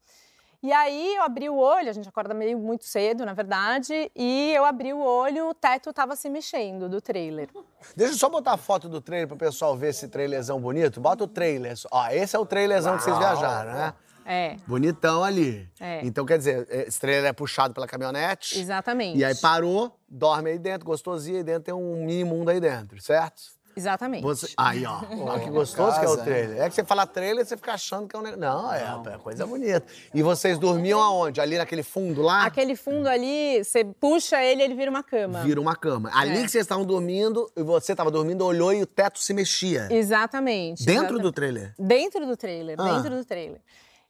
E aí eu abri o olho, a gente acorda meio muito cedo, na verdade, e eu abri o olho, o teto estava se mexendo do trailer. (laughs) Deixa eu só botar a foto do trailer pro pessoal ver esse trailerzão bonito. Bota o trailer. Ó, esse é o trailerzão que vocês viajaram, né? É, Bonitão ali. É. Então, quer dizer, esse trailer é puxado pela caminhonete. exatamente. E aí parou, dorme aí dentro, gostosinho, aí dentro tem um mini mundo aí dentro, certo? Exatamente. Você- Aí, ó. (laughs) Olha que gostoso que é o casa, trailer. É que você fala trailer, você fica achando que é um negócio. Não, é, é coisa bonita. E vocês dormiam aonde? Ali naquele fundo lá? Aquele fundo ali, você puxa ele, ele vira uma cama. Vira uma cama. Ali É. que vocês estavam dormindo, e você estava dormindo, olhou e o teto se mexia. Exatamente. Dentro exata- do trailer? Dentro do trailer, Ah. dentro do trailer.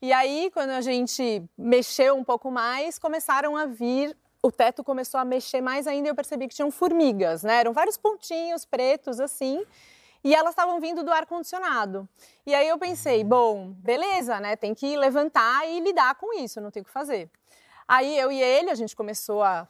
E aí, quando a gente mexeu um pouco mais, começaram a vir. O teto começou a mexer mais ainda e eu percebi que tinham formigas, né? Eram vários pontinhos pretos assim. E elas estavam vindo do ar-condicionado. E aí eu pensei, bom, beleza, né? Tem que levantar e lidar com isso, não tem o que fazer. Aí eu e ele, a gente começou a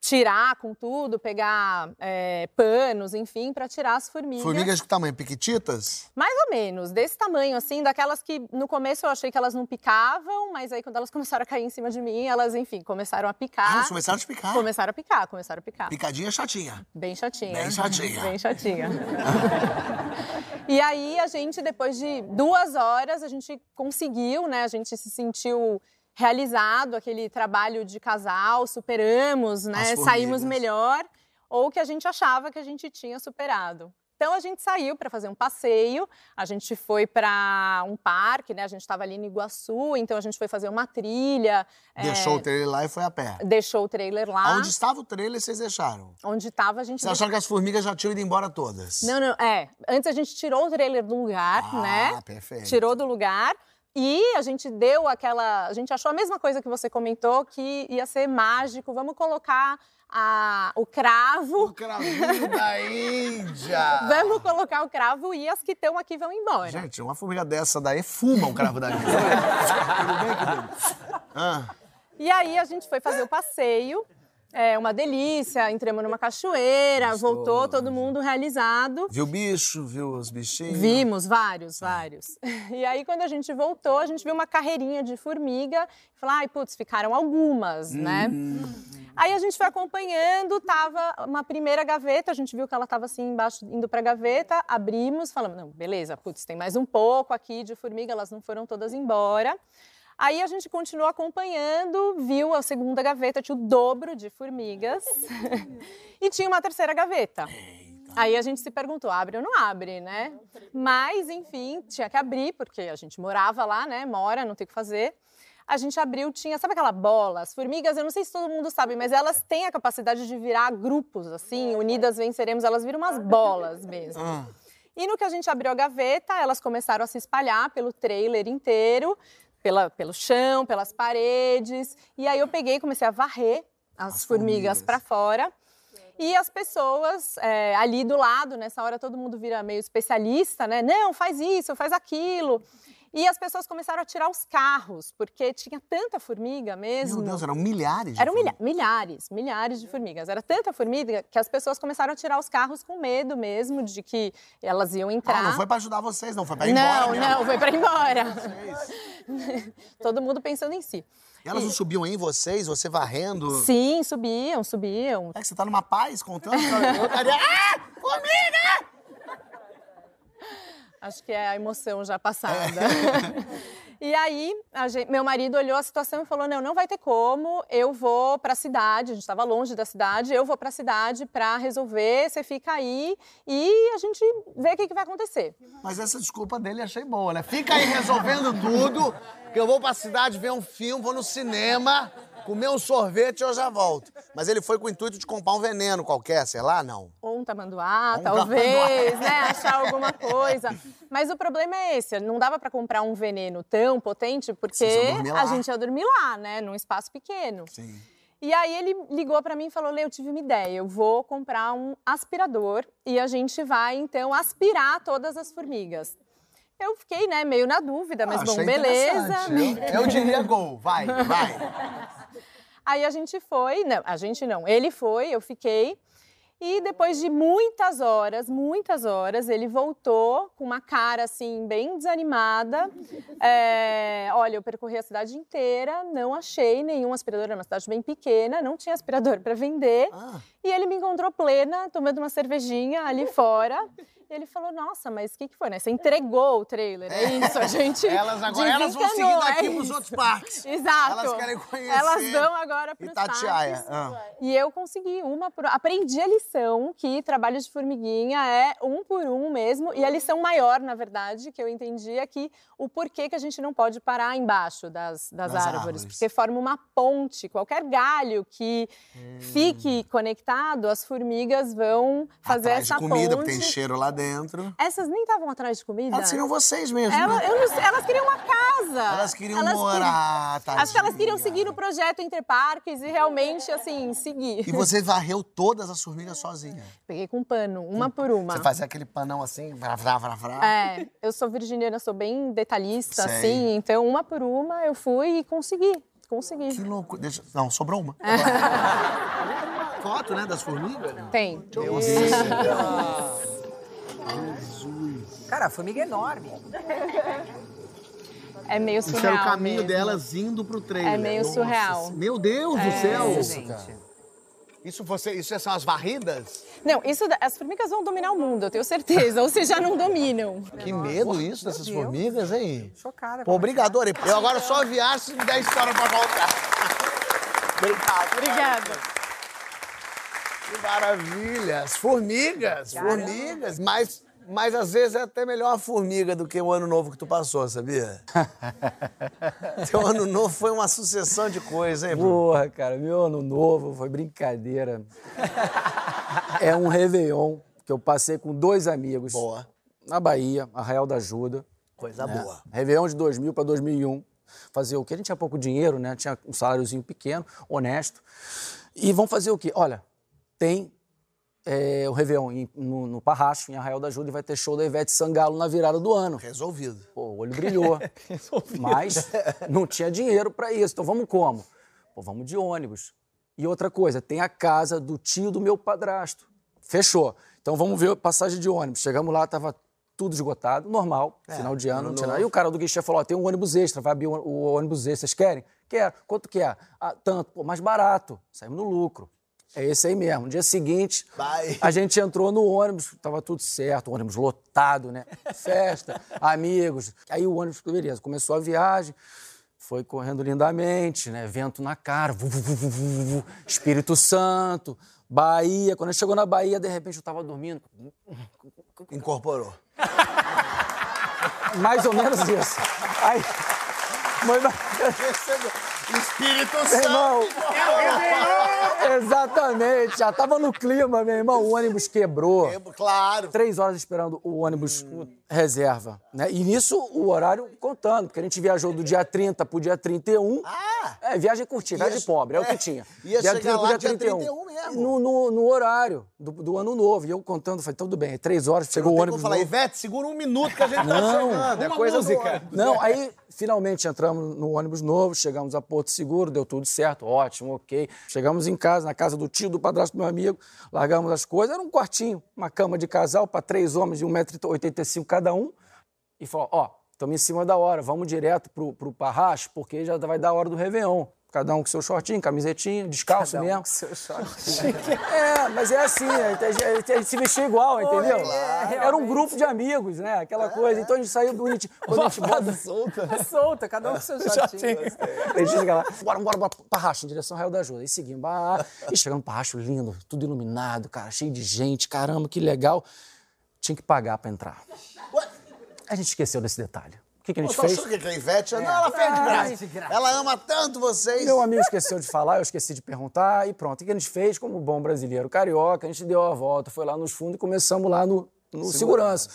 tirar com tudo, pegar é, panos, enfim, para tirar as formigas. Formigas de que tamanho? Piquititas? Mais ou menos, desse tamanho, assim, daquelas que no começo eu achei que elas não picavam, mas aí quando elas (laughs) começaram a cair em cima de mim, elas, enfim, começaram a picar. Ah, elas começaram a picar? Começaram a picar, começaram a picar. Picadinha chatinha. Bem chatinha. Bem chatinha. Bem chatinha. (laughs) e aí a gente, depois de duas horas, a gente conseguiu, né? A gente se sentiu realizado, aquele trabalho de casal, superamos, né? Saímos melhor, ou que a gente achava que a gente tinha superado. Então a gente saiu para fazer um passeio, a gente foi para um parque, né? A gente estava ali no Iguaçu, então a gente foi fazer uma trilha. Deixou é, o trailer lá e foi a pé. deixou o trailer lá. Onde estava o trailer, vocês deixaram? Onde estava, a gente Vocês acharam que as formigas já tinham ido embora todas? Não, não, é. Antes a gente tirou o trailer do lugar, Ah, né? perfeito. Tirou do lugar. E a gente deu aquela. A gente achou a mesma coisa que você comentou, que ia ser mágico. Vamos colocar a- o cravo. O cravinho (laughs) da Índia! Vamos colocar o cravo e as que estão aqui vão embora. Gente, uma formiga dessa daí fuma o cravo da Índia. (laughs) Tudo bem, querido? Ah, E aí a gente foi fazer o passeio. É uma delícia, entramos numa cachoeira, voltou todo mundo realizado. viu bicho, viu os bichinhos? Vimos vários, vários. (laughs) E aí, quando a gente voltou, a gente viu uma carreirinha de formiga e falou: ai, putz, ficaram algumas, né? Aí a gente foi acompanhando, tava uma primeira gaveta, a gente viu que ela tava assim embaixo, indo pra gaveta, abrimos, falamos: não, beleza, putz, tem mais um pouco aqui de formiga, elas não foram todas embora. Aí a gente continuou acompanhando, viu a segunda gaveta, tinha o dobro de formigas. (laughs) e tinha uma terceira gaveta. Aí a gente se perguntou, abre ou não abre, né? Mas, enfim, tinha que abrir, porque a gente morava lá, né? Mora, não tem o que fazer. A gente abriu, tinha, sabe aquela bola? As formigas, eu não sei se todo mundo sabe, mas elas têm a capacidade de virar grupos, assim, unidas venceremos, elas viram umas bolas mesmo. E no que a gente abriu a gaveta, elas começaram a se espalhar pelo trailer inteiro, pela, pelo chão, pelas paredes. E aí eu peguei e comecei a varrer as, As formigas formigas. para fora. E as pessoas é, ali do lado, nessa hora todo mundo vira meio especialista, né? Não, faz isso, faz aquilo. E as pessoas começaram a tirar os carros, porque tinha tanta formiga mesmo. Meu Deus, eram milhares de Eram milha- milhares, milhares de formigas. Era tanta formiga que as pessoas começaram a tirar os carros com medo mesmo de que elas iam entrar. Ah, não foi pra ajudar vocês, não. Foi pra ir embora Não, não, foi para ir embora. (laughs) Todo mundo pensando em si. E elas não subiam em vocês, você varrendo? Sim, subiam, subiam. É que você tá numa paz contando. estaria... (laughs) Ah! Formiga! Acho que é a emoção já passada. (laughs) E aí, a gen- meu marido olhou a situação e falou: não, não vai ter como, eu vou para a cidade, a gente estava longe da cidade, eu vou para a cidade para resolver, você fica aí e a gente vê o que, que vai acontecer. Mas essa desculpa dele achei boa, né? Fica aí resolvendo tudo, que eu vou pra cidade ver um filme, vou no cinema, comer um sorvete e eu já volto. Mas ele foi com o intuito de comprar um veneno qualquer, sei lá, não. Ou um tamanduá, Um talvez, tamanduá. né? (laughs) Achar alguma coisa. Mas o problema é esse, não dava para comprar um veneno tão potente porque a gente ia dormir lá, né? Num espaço pequeno. Sim. E aí ele ligou para mim e falou: Lê, eu tive uma ideia, eu vou comprar um aspirador e a gente vai então aspirar todas as formigas. Eu fiquei, né, meio na dúvida, mas Ah, bom, beleza. Eu, eu diria gol, vai, vai. (laughs) Aí a gente foi, não, a gente não, ele foi, eu fiquei. E depois de muitas horas, muitas horas, ele voltou com uma cara assim, bem desanimada. É, olha, eu percorri a cidade inteira, não achei nenhum aspirador, era uma cidade bem pequena, não tinha aspirador para vender. Ah, E ele me encontrou plena, tomando uma cervejinha ali fora. E ele falou: Nossa, mas o que, que foi, né? Você entregou o trailer, é isso, a gente. (laughs) elas agora elas vão seguir daqui é pros outros parques. (laughs) Exato. Elas querem conhecer Elas vão agora para os Itatiaia. parques. Ah. E eu consegui uma por... Aprendi a lição que trabalho de formiguinha é um por um mesmo. E a lição maior, na verdade, que eu entendi é que o porquê que a gente não pode parar embaixo das, das, Das árvores, árvores. Porque forma uma ponte. Qualquer galho que Hum. fique conectado, as formigas vão fazer Atrás essa comida, ponte. porque tem cheiro lá dentro. Essas nem estavam atrás de comida. Elas queriam vocês mesmo. Ela- né? eu não elas queriam uma casa. Elas queriam Elas morar, queriam- Acho que elas queriam seguir o projeto Entre Parques e realmente, assim, seguir. E você varreu todas as formigas sozinha. Peguei com pano, uma por uma. Você fazia aquele panão assim, vrá, vrá, vrá, vrá. É, eu sou virginiana, sou bem detalhista, Sei. assim, então uma por uma eu fui e consegui. Consegui. Que louco. Deixa... Não, sobrou uma. (laughs) É. Foto, né, das formigas? Tem. Cara, a formiga é enorme. É meio Isso surreal. era o caminho mesmo. delas indo pro trailer. É meio Nossa, surreal. Meu Deus É, do céu! gente. Isso, você, isso são as varridas? Não, isso, as formigas vão dominar o mundo, eu tenho certeza. Ou se já não dominam. Que medo isso dessas Deus. formigas, hein? Chocada. Pô, obrigado. Eu agora só viajo se me der história pra contar. (laughs) obrigado. Obrigada. Que maravilha! As formigas, formigas. Mas, mas às vezes é até melhor uma formiga do que o ano novo que tu passou, sabia? (laughs) Teu ano novo foi uma sucessão de coisas, hein, Bruno? Porra, cara, meu ano novo foi brincadeira. É um Réveillon que eu passei com dois amigos. Boa. Na Bahia, Arraial da Ajuda. Coisa né? boa. Réveillon de 2000 para 2001. Fazer o quê? A gente tinha pouco dinheiro, né? Tinha um saláriozinho pequeno, honesto. E vão fazer o quê? Olha, tem é, o Réveillon em- no, no Parracho, em Arraial da Ajuda, e vai ter show da Ivete Sangalo na virada do ano. Resolvido. Pô, o olho brilhou. (laughs) Mas não tinha dinheiro para isso. Então vamos como? Pô, vamos de ônibus. E outra coisa, tem a casa do tio do meu padrasto. Fechou. Então vamos ver a passagem de ônibus. Chegamos lá, tava tudo esgotado, normal, final de ano, não. E o cara do guichê falou: tem um ônibus extra, vai abrir o, o ônibus extra, vocês querem? Quero. Quanto que é? Ah, tanto. Pô, mais barato. Saímos no lucro. É esse aí mesmo. No dia seguinte, Vai. a gente entrou no ônibus, tava tudo certo, ônibus lotado, né? Festa, (laughs) amigos. Aí o ônibus, beleza, começou a viagem, foi correndo lindamente, né? Vento na cara, vu, vu, vu, Espírito Santo, Bahia. Quando a gente chegou na Bahia, de repente eu tava dormindo. Incorporou. (laughs) Mais ou menos isso. Aí. Mas, Espírito Meu irmão, exatamente, já tava no clima, meu irmão. O ônibus quebrou. Claro. Três horas esperando o ônibus reserva. Né? E nisso, o horário contando, porque a gente viajou do dia 30 pro dia 31. Ah! É, viagem curtinha, viagem Ia- pobre, é, o é, que tinha. ia dia chegar 30 pro dia dia 31. 31 mesmo. No, no, no horário do, do ano novo. E eu contando, falei, tudo bem, é três horas, chegou o ônibus falar, novo. Ivete, segura um minuto que a gente tá Não, chegando. É coisa música. Não, aí finalmente entramos no ônibus novo, chegamos a Porto Seguro, deu tudo certo, ótimo, ok. Chegamos em casa, na casa do tio do padrasto do meu amigo, largamos as coisas, era um quartinho, uma cama de casal para três homens de 1,85m cada um. E falou: ó, estamos em cima da hora, vamos direto pro, pro Parracho, porque já vai dar a hora do Réveillon. Cada um com seu shortinho, camisetinha, descalço Cada um mesmo. com seu shortinho. (laughs) É, mas é assim, a gente, se vestia igual, entendeu? é, Era um grupo de amigos, né? Aquela coisa. Então a gente saiu bonitinho. (laughs) Quando a gente bota... Solta. Solta, cada um com seu shortinho. A gente chega lá, bora, bora, bora, Parracho, em direção ao Real da Ajuda. Aí seguimos, bah, e chegamos no Parracho lindo, tudo iluminado, cara, cheio de gente, caramba, que legal. Tinha que pagar pra entrar. A gente esqueceu desse detalhe. O que, que a gente fez? achou que a Ivete... Não, ela fez de graça. de graça. Ela ama tanto vocês. Meu amigo esqueceu de falar, eu esqueci de perguntar e pronto. O que a gente fez como bom brasileiro carioca? A gente deu a volta, foi lá nos fundos e começamos lá no, no segurança.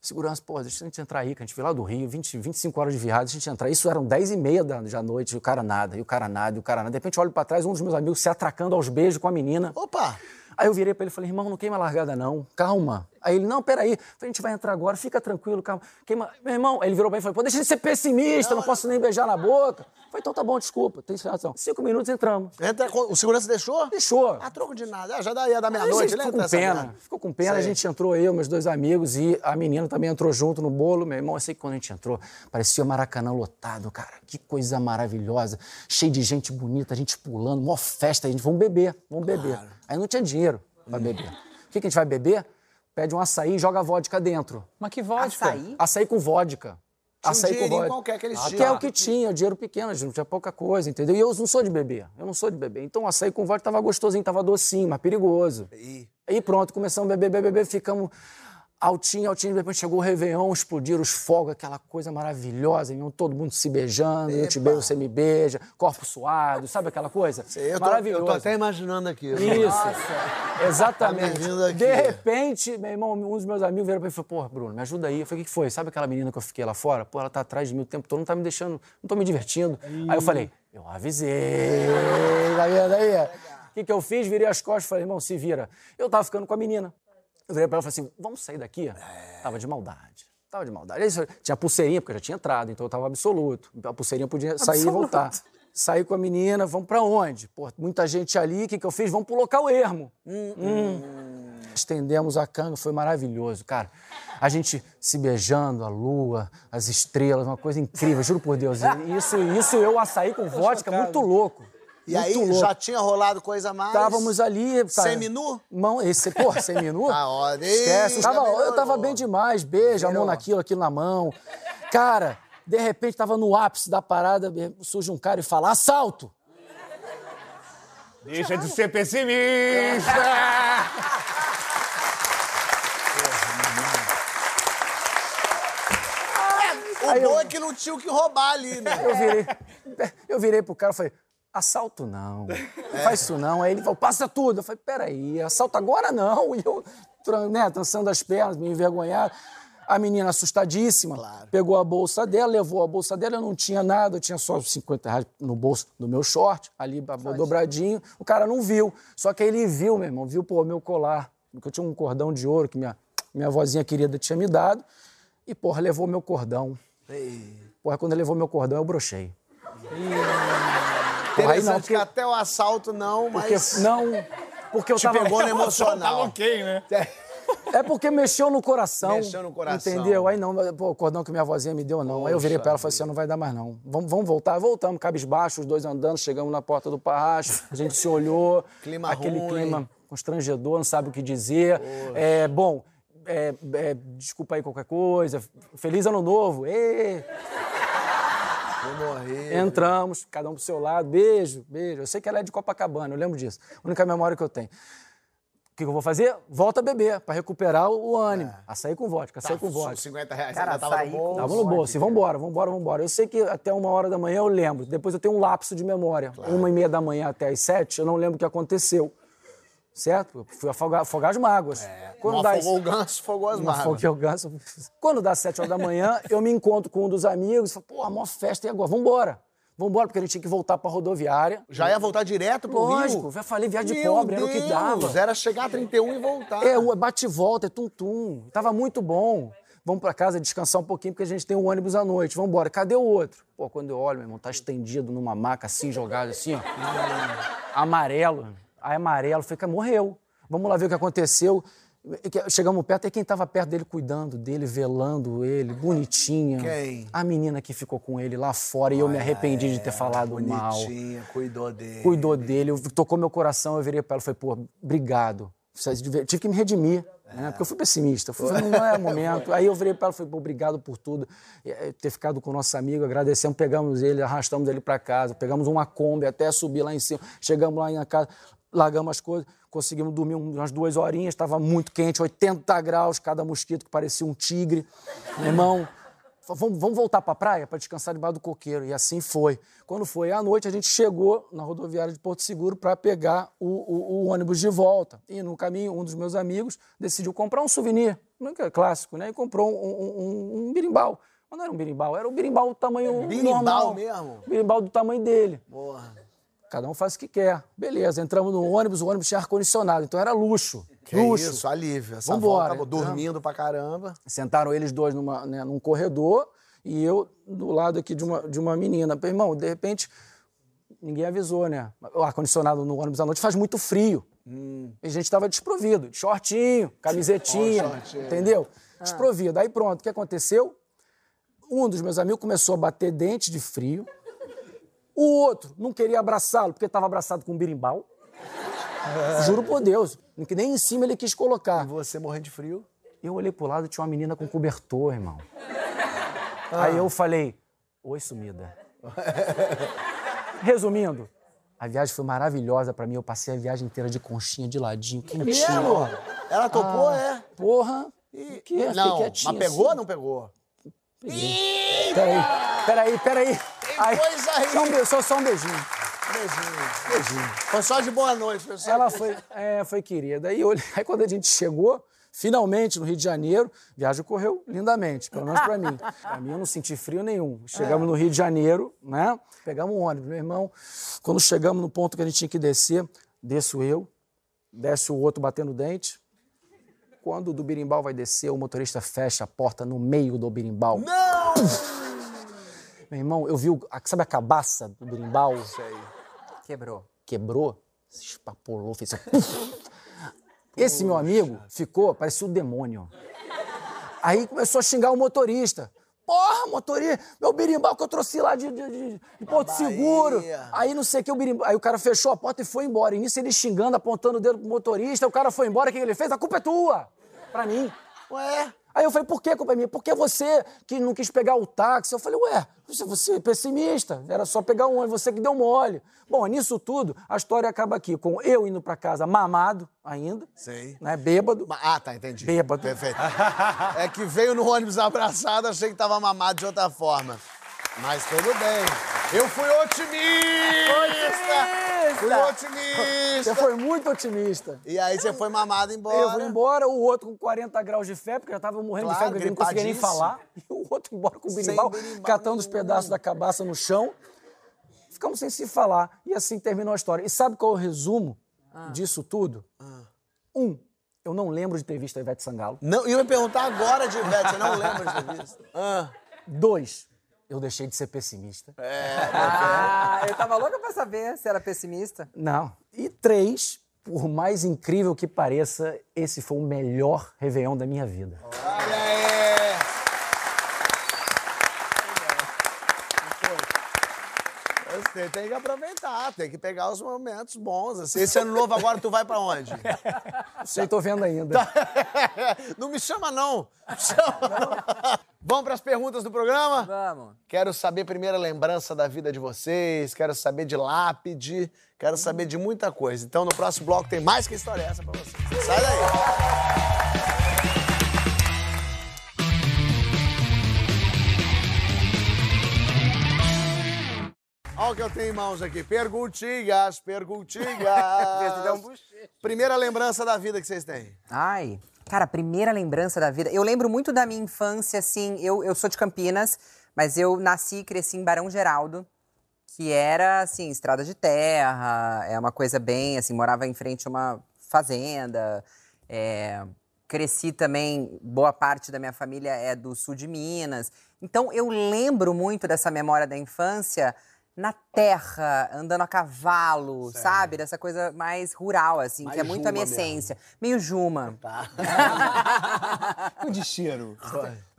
Segurança, pô, deixa a gente entrar aí, que a gente veio lá do Rio, 20, 25 horas de viagem, deixa a gente entrar. Isso eram 10 e meia da, da noite, e o cara nada, e o cara nada, e o cara nada. De repente eu olho pra trás, um dos meus amigos se atracando aos beijos com a menina. Opa! Aí eu virei pra ele e falei, irmão, não queima a largada não, calma. Aí ele, não, peraí, a gente vai entrar agora, fica tranquilo, calma. Queima... Meu irmão, aí ele virou pra mim e falou, pô, deixa de ser pessimista, não, posso nem beijar na boca. Eu falei, então tá bom, desculpa, tem razão. Cinco minutos entramos. Entra O segurança deixou? Deixou. A troco de nada. Ah, já daí da meia-noite, né? ficou com pena, merda? ficou com pena, a gente entrou, eu, meus dois amigos, e a menina também entrou junto no bolo. Meu irmão, eu sei que quando a gente entrou, parecia o Maracanã lotado, cara. Que coisa maravilhosa. Cheio de gente bonita, a gente pulando, mó festa, a gente, vamos beber, vamos beber. Aí não tinha dinheiro pra beber. O que, que a gente vai beber? Pede um açaí e joga vodka dentro. Mas que vodka. Açaí? Açaí com vodka. Tinha um açaí com dinheirinho vodka. qualquer que eles Que é tinham. o que tinha, dinheiro pequeno, gente não tinha pouca coisa, entendeu? E eu não sou de beber, eu não sou de beber. Então o açaí com vodka tava gostosinho, tava docinho, mas perigoso. E- Aí pronto, começamos a beber, beber, beber, ficamos Altinho, altinho, de repente chegou o Réveillon, explodiram os fogos, aquela coisa maravilhosa, irmão, todo mundo se beijando, eu te beijo, você me beija, corpo suado, sabe aquela coisa? Eu tô, Maravilhoso. eu tô até imaginando aqui. Isso, exatamente. Tá. De repente, meu irmão, um dos meus amigos veio pra mim e falou, porra, Bruno, me ajuda aí. Eu falei, o que foi? Sabe aquela menina que eu fiquei lá fora? Pô, ela tá atrás de mim o tempo todo, não tá me deixando, não tô me divertindo. Aí eu falei, eu avisei, tá vendo aí? O que que eu fiz? Virei as costas e falei, irmão, se vira. Eu tava ficando com a menina. Eu virei pra ela e falei assim, vamos sair daqui? Tava de maldade. Tava de maldade. Aí, tinha pulseirinha, porque eu já tinha entrado, então eu tava absoluto. A pulseirinha podia sair e voltar. Saí com a menina, vamos pra onde? Pô, muita gente ali, o que, que eu fiz? Vamos pro local ermo. Hum. Estendemos a canga, foi maravilhoso, cara. A gente se beijando, a lua, as estrelas, uma coisa incrível, juro por Deus. Isso, isso eu açaí com vodka, muito louco. E muito aí, louco. já tinha rolado coisa a mais? Estávamos ali, cara. Seminu? Mão, esse, porra, seminu? (laughs) Ah, ó, Esquece. Ih, Tava, eu tava bem demais, beijo, a mão naquilo, aquilo na mão. Cara, de repente tava no ápice da parada, surge um cara e fala: assalto! Deixa de ser pessimista! O bom é que não tinha o que roubar ali, né? Eu virei, eu virei pro cara e falei: assalto não, não (laughs) faz isso não. Aí ele falou: passa tudo. Eu falei: peraí, assalto agora não. (laughs) E eu, né, trançando as pernas, me envergonhado. A menina assustadíssima, pegou a bolsa dela, levou a bolsa dela, eu não tinha nada, eu tinha só os 50 reais no bolso do meu short, ali dobradinho. O cara não viu. Só que ele viu, meu irmão, viu, pô, meu colar, porque eu tinha um cordão de ouro que minha, minha vozinha querida tinha me dado. E, porra, levou meu cordão. Porra, quando ele levou meu cordão, eu brochei. Aí não, Interessante que até o assalto não, porque, mas não, porque eu te tava... pegou no (laughs) emocional. ok, né? É porque mexeu no coração. Mexeu no coração. Entendeu? Aí não, pô, o cordão que minha vozinha me deu, não. Aí eu virei pra ela e falei assim: não vai dar mais, não. Vamos, vamos voltar. Voltamos, cabisbaixo, os dois andando, chegamos na porta do parracho, a gente se olhou. (laughs) Clima aquele ruim. clima constrangedor, não sabe o que dizer. É, bom, é, é, desculpa aí qualquer coisa. Feliz ano novo. Ê! Vou morrer. Entramos, cada um pro seu lado, beijo, beijo. Eu sei que ela é de Copacabana, eu lembro disso. A única memória que eu tenho. O que que eu vou fazer? Volta a beber, pra recuperar o ânimo. Açaí com vodka, açaí com vodka. 50 reais. Cara, ainda tava no com- bolso. Tava no bolso. E vambora, vambora, vambora. Eu sei que até uma hora da manhã eu lembro. Depois eu tenho um lapso de memória. Uma e meia da manhã até as sete, eu não lembro o que aconteceu. Certo? Fui afogar, afogar as mágoas. Quando Não dá afogou o ganso, afogou as mágoas. afoguei o ganso. Quando dá sete horas da manhã, eu me encontro com um dos amigos e falo, pô, a maior festa e agora? Vambora. Vambora, porque a gente tinha que voltar pra rodoviária. Já ia voltar direto pro Lógico, Rio? já falei, viagem de Meu pobre, era o que Deus, dava. Era chegar a 31 e voltar. É, o bate e volta, é tum-tum. Tava muito bom. Vamos pra casa descansar um pouquinho, porque a gente tem um ônibus à noite. Vamos embora. Cadê o outro? Pô, quando eu olho, meu irmão, tá estendido numa maca assim, jogado assim, ó. Amarelo. Aí amarelo. Fica, morreu. Vamos lá ver o que aconteceu. Chegamos perto, e quem tava perto dele, cuidando dele, velando ele, bonitinha. Quem? A menina que ficou com ele lá fora e eu me arrependi de ter falado mal Bonitinha, cuidou dele. cuidou dele, tocou meu coração, eu virei pra ela e falei, pô, obrigado. Tive que me redimir, né? Porque eu fui pessimista. Fui, não é (laughs) momento. Aí eu virei pra ela e falei, pô, obrigado por tudo. E, eh, Ter ficado com o nosso amigo, agradecemos, pegamos ele, arrastamos ele pra casa, pegamos uma Kombi até subir lá em cima. Chegamos lá na casa, largamos as coisas, conseguimos dormir umas duas horinhas, estava muito quente, 80 graus, cada mosquito que parecia um tigre. Meu irmão, Vamos, vamos voltar para a praia para descansar debaixo do coqueiro. E assim foi. Quando foi à noite, a gente chegou na rodoviária de Porto Seguro para pegar o, o- o ônibus de volta. E no caminho, um dos meus amigos decidiu comprar um souvenir, não é é clássico, né? E comprou um, um, um- birimbau. Mas não era um birimbau, era um birimbau do tamanho birimbau normal. mesmo? Birimbau do tamanho dele. Porra. Cada um faz o que quer. Beleza, entramos no ônibus, o ônibus tinha ar-condicionado, então era luxo. Que luxo. isso, alívio. Essa Vambora, volta, dormindo pra caramba. Sentaram eles dois numa, né, num corredor e eu do lado aqui de uma, de uma menina. Falei, Irmão, de repente, ninguém avisou, né? O ar-condicionado no ônibus à noite faz muito frio. E a gente estava desprovido, de shortinho, camisetinha, shortinho. entendeu? Desprovido. Aí pronto, o que aconteceu? Um dos meus amigos começou a bater dente de frio. O outro não queria abraçá-lo porque estava abraçado com um birimbau. Juro por Deus, que nem em cima ele quis colocar. E você morrendo de frio? Eu olhei pro lado e tinha uma menina com cobertor, irmão. Aí eu falei, oi, sumida. Resumindo, a viagem foi maravilhosa pra mim. Eu passei a viagem inteira de conchinha, de ladinho, quentinho. Mesmo? Ela topou, Ah. é? Porra, E... quê? Fiquei Não, mas pegou assim. ou não pegou? Peraí, peraí, peraí. Ai, coisa aí. Só um, be- só, só um beijinho. Beijinho, beijinho. Foi só de boa noite, pessoal. Ela foi, é, foi querida. Aí, eu olhei- (laughs) aí quando a gente chegou, finalmente, no Rio de Janeiro, a viagem correu lindamente, pelo menos pra mim. Pra mim, eu não senti frio nenhum. Chegamos no Rio de Janeiro, né? Pegamos um ônibus. Meu irmão, quando chegamos no ponto que a gente tinha que descer, desço eu, desce o outro batendo dente. Quando o do birimbau vai descer, o motorista fecha a porta no meio do birimbau. Não! Meu irmão, eu vi, o, sabe a cabaça do birimbau? Quebrou. quebrou, se espapolou, fez assim. Esse meu amigo ficou, parecia um demônio. Aí começou a xingar o motorista. Porra, motorista, meu birimbau que eu trouxe lá de, de, de- de Porto Seguro. Aí não sei o que, o birimbau. Aí o cara fechou a porta e foi embora. E nisso ele xingando, apontando o dedo pro motorista. O cara foi embora, o que ele fez? A culpa é tua! Pra mim. Ué? Aí eu falei, por que culpa é minha? Porque você que não quis pegar o táxi. Eu falei, ué, você- você é pessimista. Era só pegar um ônibus, você que deu mole. Bom, nisso tudo, a história acaba aqui, com eu indo pra casa mamado ainda, Sei. né, bêbado. Ah, tá, entendi. Bêbado. Perfeito. É que veio no ônibus abraçado, achei que tava mamado de outra forma. Mas tudo bem. Eu fui otimista! Fui Você otimista! foi muito otimista. E aí você foi mamado embora. Eu fui embora, o outro com 40 graus de febre, porque já tava morrendo Claro, de febre, não conseguia nem falar. E (laughs) o outro embora com o berimbau catando os pedaços da cabaça no chão. Ficamos sem se falar. E assim terminou a história. E sabe qual é o resumo disso tudo? Um, eu não lembro de ter visto a Ivete Sangalo. Não, eu ia perguntar agora de Ivete, eu não lembro de ter visto. Ah, Dois, eu deixei de ser pessimista. (laughs) Ah, eu tava louca pra saber se era pessimista. Não. E três, por mais incrível que pareça, esse foi o melhor Réveillon da minha vida. olha aí! Você tem que aproveitar, tem que pegar os momentos bons. Assim. Esse ano novo agora tu vai pra onde? (laughs) Sei, tô vendo ainda. (laughs) Não me chama, não. Chama. Vamos para as perguntas do programa? Vamos. Quero saber primeiro a lembrança da vida de vocês, quero saber de lápide, quero saber de muita coisa. Então no próximo bloco tem mais que história é essa pra vocês. Sai daí. Olha o que eu tenho em mãos aqui. Perguntinhas, (laughs) perguntinhas. Primeira lembrança da vida que vocês têm. Ai, cara, primeira lembrança da vida. Eu lembro muito da minha infância, assim. Eu, eu sou de Campinas, mas eu nasci e cresci em Barão Geraldo, que era, assim, estrada de terra. É uma coisa bem, assim, morava em frente a uma fazenda. é, cresci também, boa parte da minha família é do sul de Minas. Então, eu lembro muito dessa memória da infância na terra, andando a cavalo, sabe? Dessa coisa mais rural, assim, Mais que é muito a minha mesmo. essência. Meio Juma. (laughs) E de cheiro?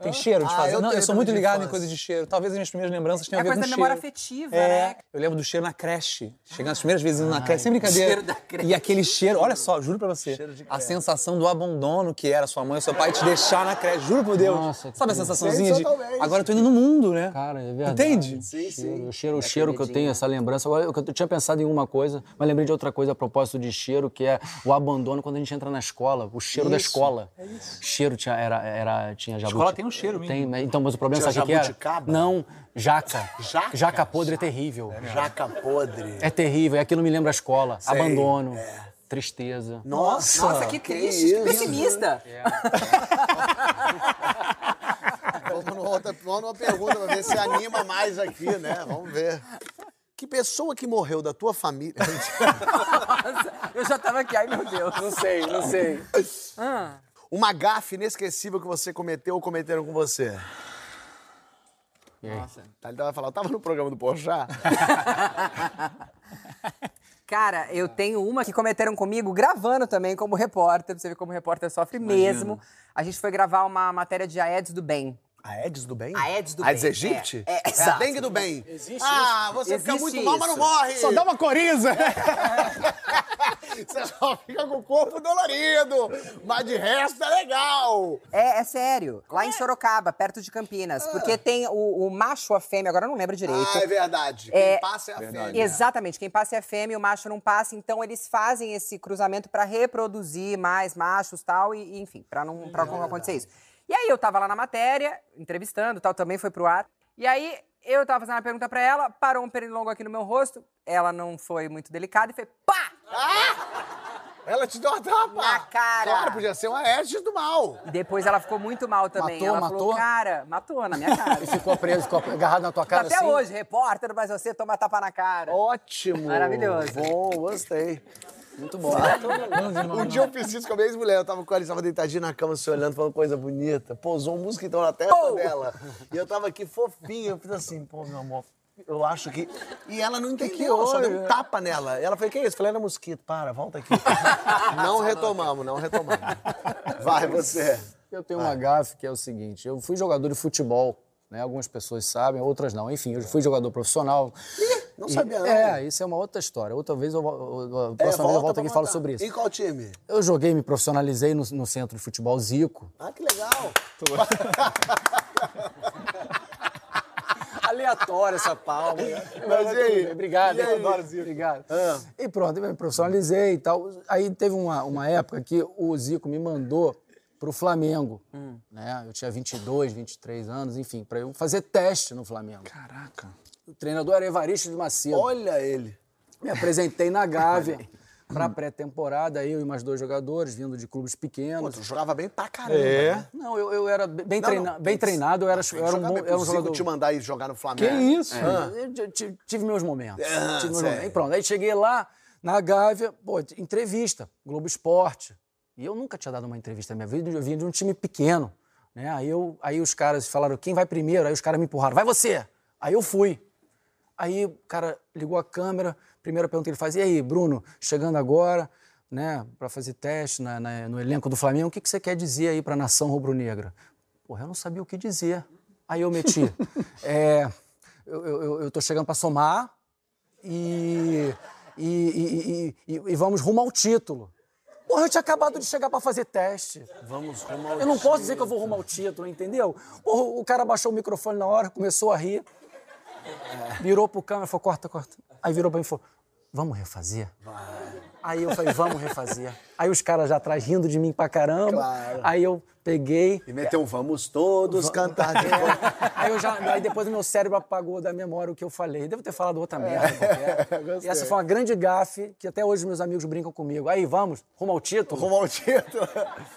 Tem cheiro de Ah, fazer? eu não, eu sou muito ligado em coisa de cheiro. Talvez as minhas primeiras lembranças tenham É a ver coisa com da memória cheiro. afetiva, é, né? Eu lembro do cheiro na creche. Chegando as primeiras vezes indo na creche, sem brincadeira. cheiro da creche. E aquele cheiro, olha só, juro pra você. A sensação do abandono que era sua mãe e seu pai te deixar na creche, juro por Deus. Nossa, Sabe a sensaçãozinha de. totalmente. Agora eu tô indo no mundo, né? Cara, é verdade. Entende? Sim, sim. O cheiro, o cheiro que eu tenho, essa lembrança. Agora, eu, eu tinha pensado em uma coisa, mas lembrei de outra coisa a propósito de cheiro, que é o abandono quando a gente entra na escola. O cheiro da escola. Cheiro tinha, era, era, tinha jabuti. Escola tem um cheiro mesmo. Tem, mas- então, mas o problema Tinha sabe o que, que era? jabuticaba? Não, jaca. Jaca? Jaca podre é terrível. Jaca podre. É terrível, e aquilo me lembra a escola. Sei, Abandono, tristeza. Nossa, Nossa, que triste, que isso. pessimista. (laughs) Vamos numa outra, vamos numa pergunta pra ver se anima mais aqui, né? Vamos ver. Que pessoa que morreu da tua família. (laughs) Nossa, eu já tava aqui, ai meu Deus. Não sei, não sei. Uma gafe inesquecível que você cometeu ou cometeram com você? Nossa. Tá, Ele vai falar, eu tava no programa do Porchat. (laughs) Cara, eu tenho uma que cometeram comigo gravando também como repórter. Pra você ver como repórter sofre mesmo. A gente foi gravar uma matéria de Aedes do Bem. A Aedes do bem? A Aedes do Aedes bem, aegypti? é, é, a exato. dengue do bem. Existe ah, você fica Existe muito mal, mas não isso. morre. Só dá uma coriza. (laughs) Você só fica com o corpo dolorido. Mas de resto é legal. É, é sério. Lá em Sorocaba, perto de Campinas. Porque tem o, o macho, a fêmea, agora eu não lembro direito. Ah, é verdade. É, Quem passa é a fêmea. Exatamente, quem passa é a fêmea e o macho não passa, então eles fazem esse cruzamento pra reproduzir mais machos tal, e, e enfim, pra não, pra não acontecer isso. E aí eu tava lá na matéria, entrevistando tal, também foi pro ar. E aí eu tava fazendo uma pergunta pra ela, parou um pernilongo aqui no meu rosto, ela não foi muito delicada e foi pá! Ela te deu uma tapa. Na cara. Claro, podia ser uma Aedes do mal. E depois ela ficou muito mal também. Matou, ela falou, matou? cara, matou na minha cara. E ficou preso, ficou agarrado na tua cara Até assim? hoje, repórter, mas você toma tapa na cara. Ótimo. Maravilhoso. Bom, gostei. Muito bom. Um dia eu fiz isso com a minha ex-mulher. Eu tava com ela, estava deitadinha na cama, se olhando, falando coisa bonita. Pousou um mosquitão na testa Pô! dela. E eu tava aqui fofinho. Eu fiz assim, pô, meu amor, eu acho que... E ela não entendeu, eu só dei um tapa nela. Ela falou, que isso? Eu falei, era mosquito. Para, volta aqui. (laughs) não retomamos, não retomamos. Vai, você. Eu tenho uma gafe que é o seguinte: eu fui jogador de futebol, né? Algumas pessoas sabem, outras não. Enfim, eu fui jogador profissional. Não E- sabia, não. É, isso é uma outra história. Outra vez eu, eu, É, próxima vez eu volto aqui e falo sobre isso. Em qual time? Eu joguei, me profissionalizei no, no centro de futebol Zico. Ah, que legal. (laughs) Aleatória essa palma. Mas e aí? Obrigado, E aí? eu adoro Zico. Obrigado. Ah. E pronto, eu me profissionalizei e tal. Aí teve uma, uma época que o Zico me mandou pro Flamengo. Hum. Né? Eu tinha 22, 23 anos, enfim, para eu fazer teste no Flamengo. Caraca. O treinador era Evaristo de Macedo. Olha ele. Me apresentei na Gávea (laughs) para pré-temporada, eu e mais dois jogadores, vindo de clubes Pô, pequenos. tu jogava bem pra caramba, É. né? Não, eu, eu era bem, Não, treina- não, bem treinado, eu era, eu era um, bom, era um jogador. te mandar ir jogar no Flamengo. Que isso? Ah. Eu t- tive meus momentos. Ah, tive meus momentos. E pronto, aí cheguei lá na Gávea, pô, entrevista, Globo Esporte. E eu nunca tinha dado uma entrevista na minha vida, eu vinha de um time pequeno. Né? Aí, eu, aí os caras falaram, quem vai primeiro? Aí os caras me empurraram, vai você! Aí eu fui. Aí o cara ligou a câmera, primeira pergunta que ele faz, e aí, Bruno, chegando agora, né, para fazer teste na- na- no elenco do Flamengo, o que, que você quer dizer aí para a nação rubro-negra? Porra, eu não sabia o que dizer. Aí eu meti, (laughs) é, eu, eu, eu tô chegando para somar e, e, e, e- e- e vamos rumo ao título. Porra, eu tinha acabado de chegar para fazer teste. Vamos rumo ao Eu não posso dizer que eu vou rumo ao título, entendeu? Porra, o cara baixou o microfone na hora, começou a rir. Virou pro câmera e falou, corta, corta. Aí virou pra mim e falou, vamos refazer? Aí eu falei, vamos refazer. Aí os caras já atrás rindo de mim pra caramba. Claro. Aí eu peguei. E meteu um vamos todos cantar de (laughs) novo. Aí, eu já, aí depois o meu cérebro apagou da memória o que eu falei. Devo ter falado outra merda qualquer. (laughs) E essa foi uma grande gafe que até hoje meus amigos brincam comigo. Aí, vamos, rumo ao título. Rumo ao título. (laughs)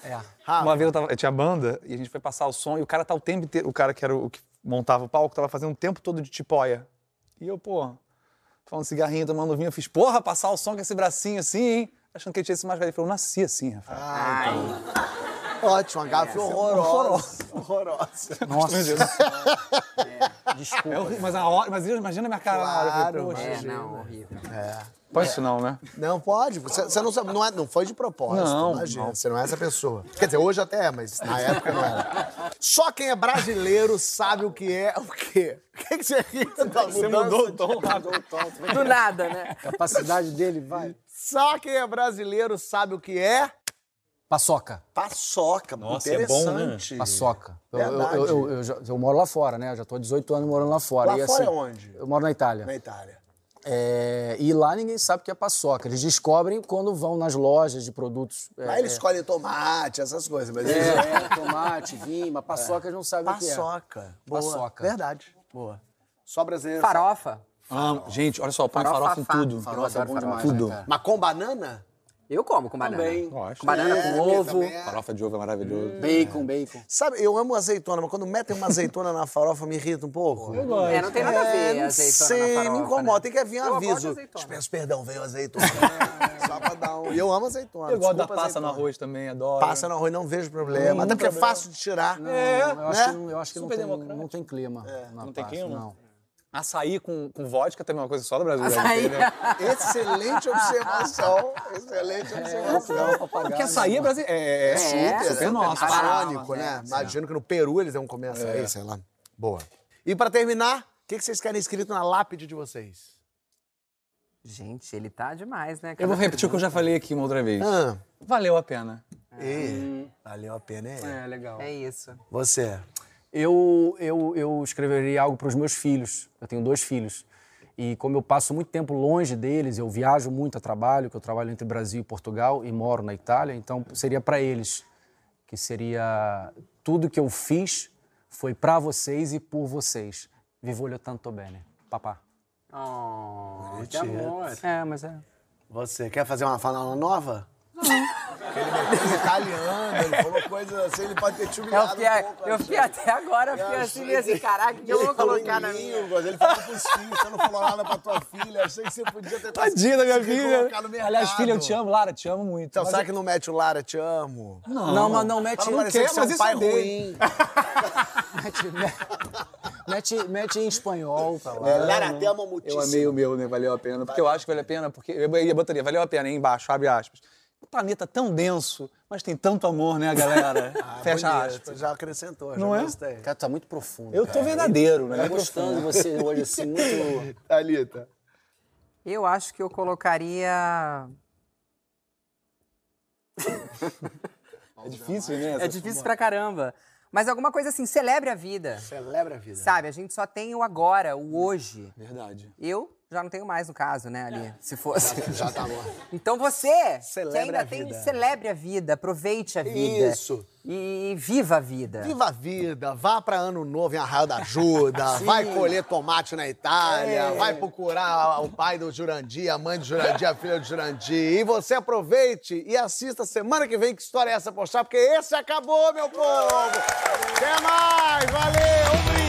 É. Uma vez eu, tava, eu tinha banda e a gente foi passar o som e o cara tá o tempo inteiro, o cara que era o que montava o palco, tava fazendo o tempo todo de tipóia. E eu, pô, falando cigarrinho, tomando vinho, eu fiz, porra, passar o som com esse bracinho assim, hein? Achando que ele tinha esse mais velho. Ele falou, nasci assim, Rafael. Ótimo, uma gafe horrorosa. Horrorosa. Nossa. É Desculpa. horrível, mas, a hora, mas imagina a minha cara na hora. eu falei, Claro, "Poxa, É, não, horrível. Pode isso não, né? Não pode. Você, você não sabe, não, é, não foi de propósito. Não, imagina. não. Você não é essa pessoa. Quer dizer, hoje até é, mas na época não era. Só quem é brasileiro sabe o que é o quê? O que, que você ri Você (laughs) mudou o tom. Do nada, né? A capacidade dele vai. Só quem é brasileiro sabe o que é Paçoca. paçoca. Nossa, é bom, né? Interessante. Paçoca. Eu, eu, eu, eu, eu já- eu moro lá fora, né? Eu já tô há 18 anos morando lá fora. Lá e, fora assim, é onde? Eu moro na Itália. Na Itália. É, e lá ninguém sabe o que é paçoca. Eles descobrem quando vão nas lojas de produtos. é, Lá eles escolhem tomate, essas coisas. Mas eles... É, é, tomate, vinho, mas paçoca eles não sabem o que é. Paçoca. Boa. Paçoca. Verdade. Boa. Só brasileiro. Farofa. Amo. Gente, olha só, põe Farofa, farofa em tudo. Farofa é bom demais, Tudo. né, cara? Mas com banana? Eu como com banana. Também. Com banana, É, com ovo. é. Farofa de ovo é maravilhoso. Bacon, bacon. Sabe, eu amo azeitona, mas quando metem uma azeitona na farofa me irrita um pouco. Eu É, não tem nada a ver não azeitona sei, farofa, me incomoda. né? Tem que vir Eu gosto de aviso. azeitona. Peço perdão, veio azeitona. (laughs) Só pra dar um... E eu amo azeitona. Eu gosto da passa no azeitona. arroz também, adoro. Passa no arroz, não vejo problema. Até porque é fácil de tirar. Não, eu acho né? que, não- eu acho que não, tem, não tem clima. na Não tem clima? Não. Açaí com, com vodka também é uma coisa só do Brasil. deve Açaí. né? Excelente observação. Excelente observação. Porque açaí é, brasi- é, é super, super nosso. Parânico, né? Imagino que no Peru eles vão comer açaí, sei lá. Boa. E pra terminar, o que que vocês querem escrito na lápide de vocês? Gente, ele tá demais, né? Eu vou repetir o que eu já falei aqui uma outra vez. Ah, Valeu a pena. e, valeu a pena, é. legal. É isso. Você. Eu, eu, eu escreveria algo para os meus filhos. Eu tenho dois filhos. E como eu passo muito tempo longe deles, eu viajo muito a trabalho, que eu trabalho entre Brasil e Portugal e moro na Itália, então seria para eles, que seria tudo que eu fiz foi para vocês e por vocês. Vi voglio tanto bene, papá. Oh, que amor. É, mas é. Você quer fazer uma fala nova? Não. Ele meteu italiano, ele falou coisas assim, ele pode ter te Eu humilhado fiquei, um pouco. eu fiquei até agora, eu fiquei assim, meio assim, caraca, o que eu vou colocar na minha? línguas, Ele falou pros filhos, você não falou nada pra tua filha. Achei que você podia ter Tadinha da minha filha. Aliás, filha, eu te amo. Lara, te amo muito. Então, Mas será eu- que não mete o Lara, te amo? Não, mas não mete não em parecer que você é mas isso pai é ruim. mete, mete, mete em espanhol pra lá. É, Lara, te amo muitíssimo. Eu amei o meu, né? Valeu a pena. Porque eu acho que vale a pena, porque eu ia botaria, valeu a pena, aí embaixo, abre aspas. Um planeta tão denso, mas tem tanto amor, né, galera? (laughs) Fecha Ah, Bonito, aspas. Já acrescentou, já Não é? gostei. Cara, tá muito profundo. Eu tô verdadeiro, né? Tô gostando de você hoje, assim, muito. (laughs) Thalita. Eu acho que eu colocaria. É difícil, né? É difícil pra caramba. Mas alguma coisa assim, celebre a vida. Celebra a vida. Sabe, a gente só tem o agora, o hoje. Verdade. Eu já não tenho mais, no caso, né, ali, se fosse. Já tá bom. (laughs) Então você, Celebre que ainda a tem, vida. celebre a vida, aproveite a vida. Isso. E viva a vida. Viva a vida, vá pra Ano Novo em Arraial da Ajuda, (laughs) vai colher tomate na Itália, vai procurar o pai do Jurandir, a mãe do Jurandir, a filha do Jurandir. E você aproveite e assista semana que vem que história é essa postar, porque esse acabou, meu povo! Até mais!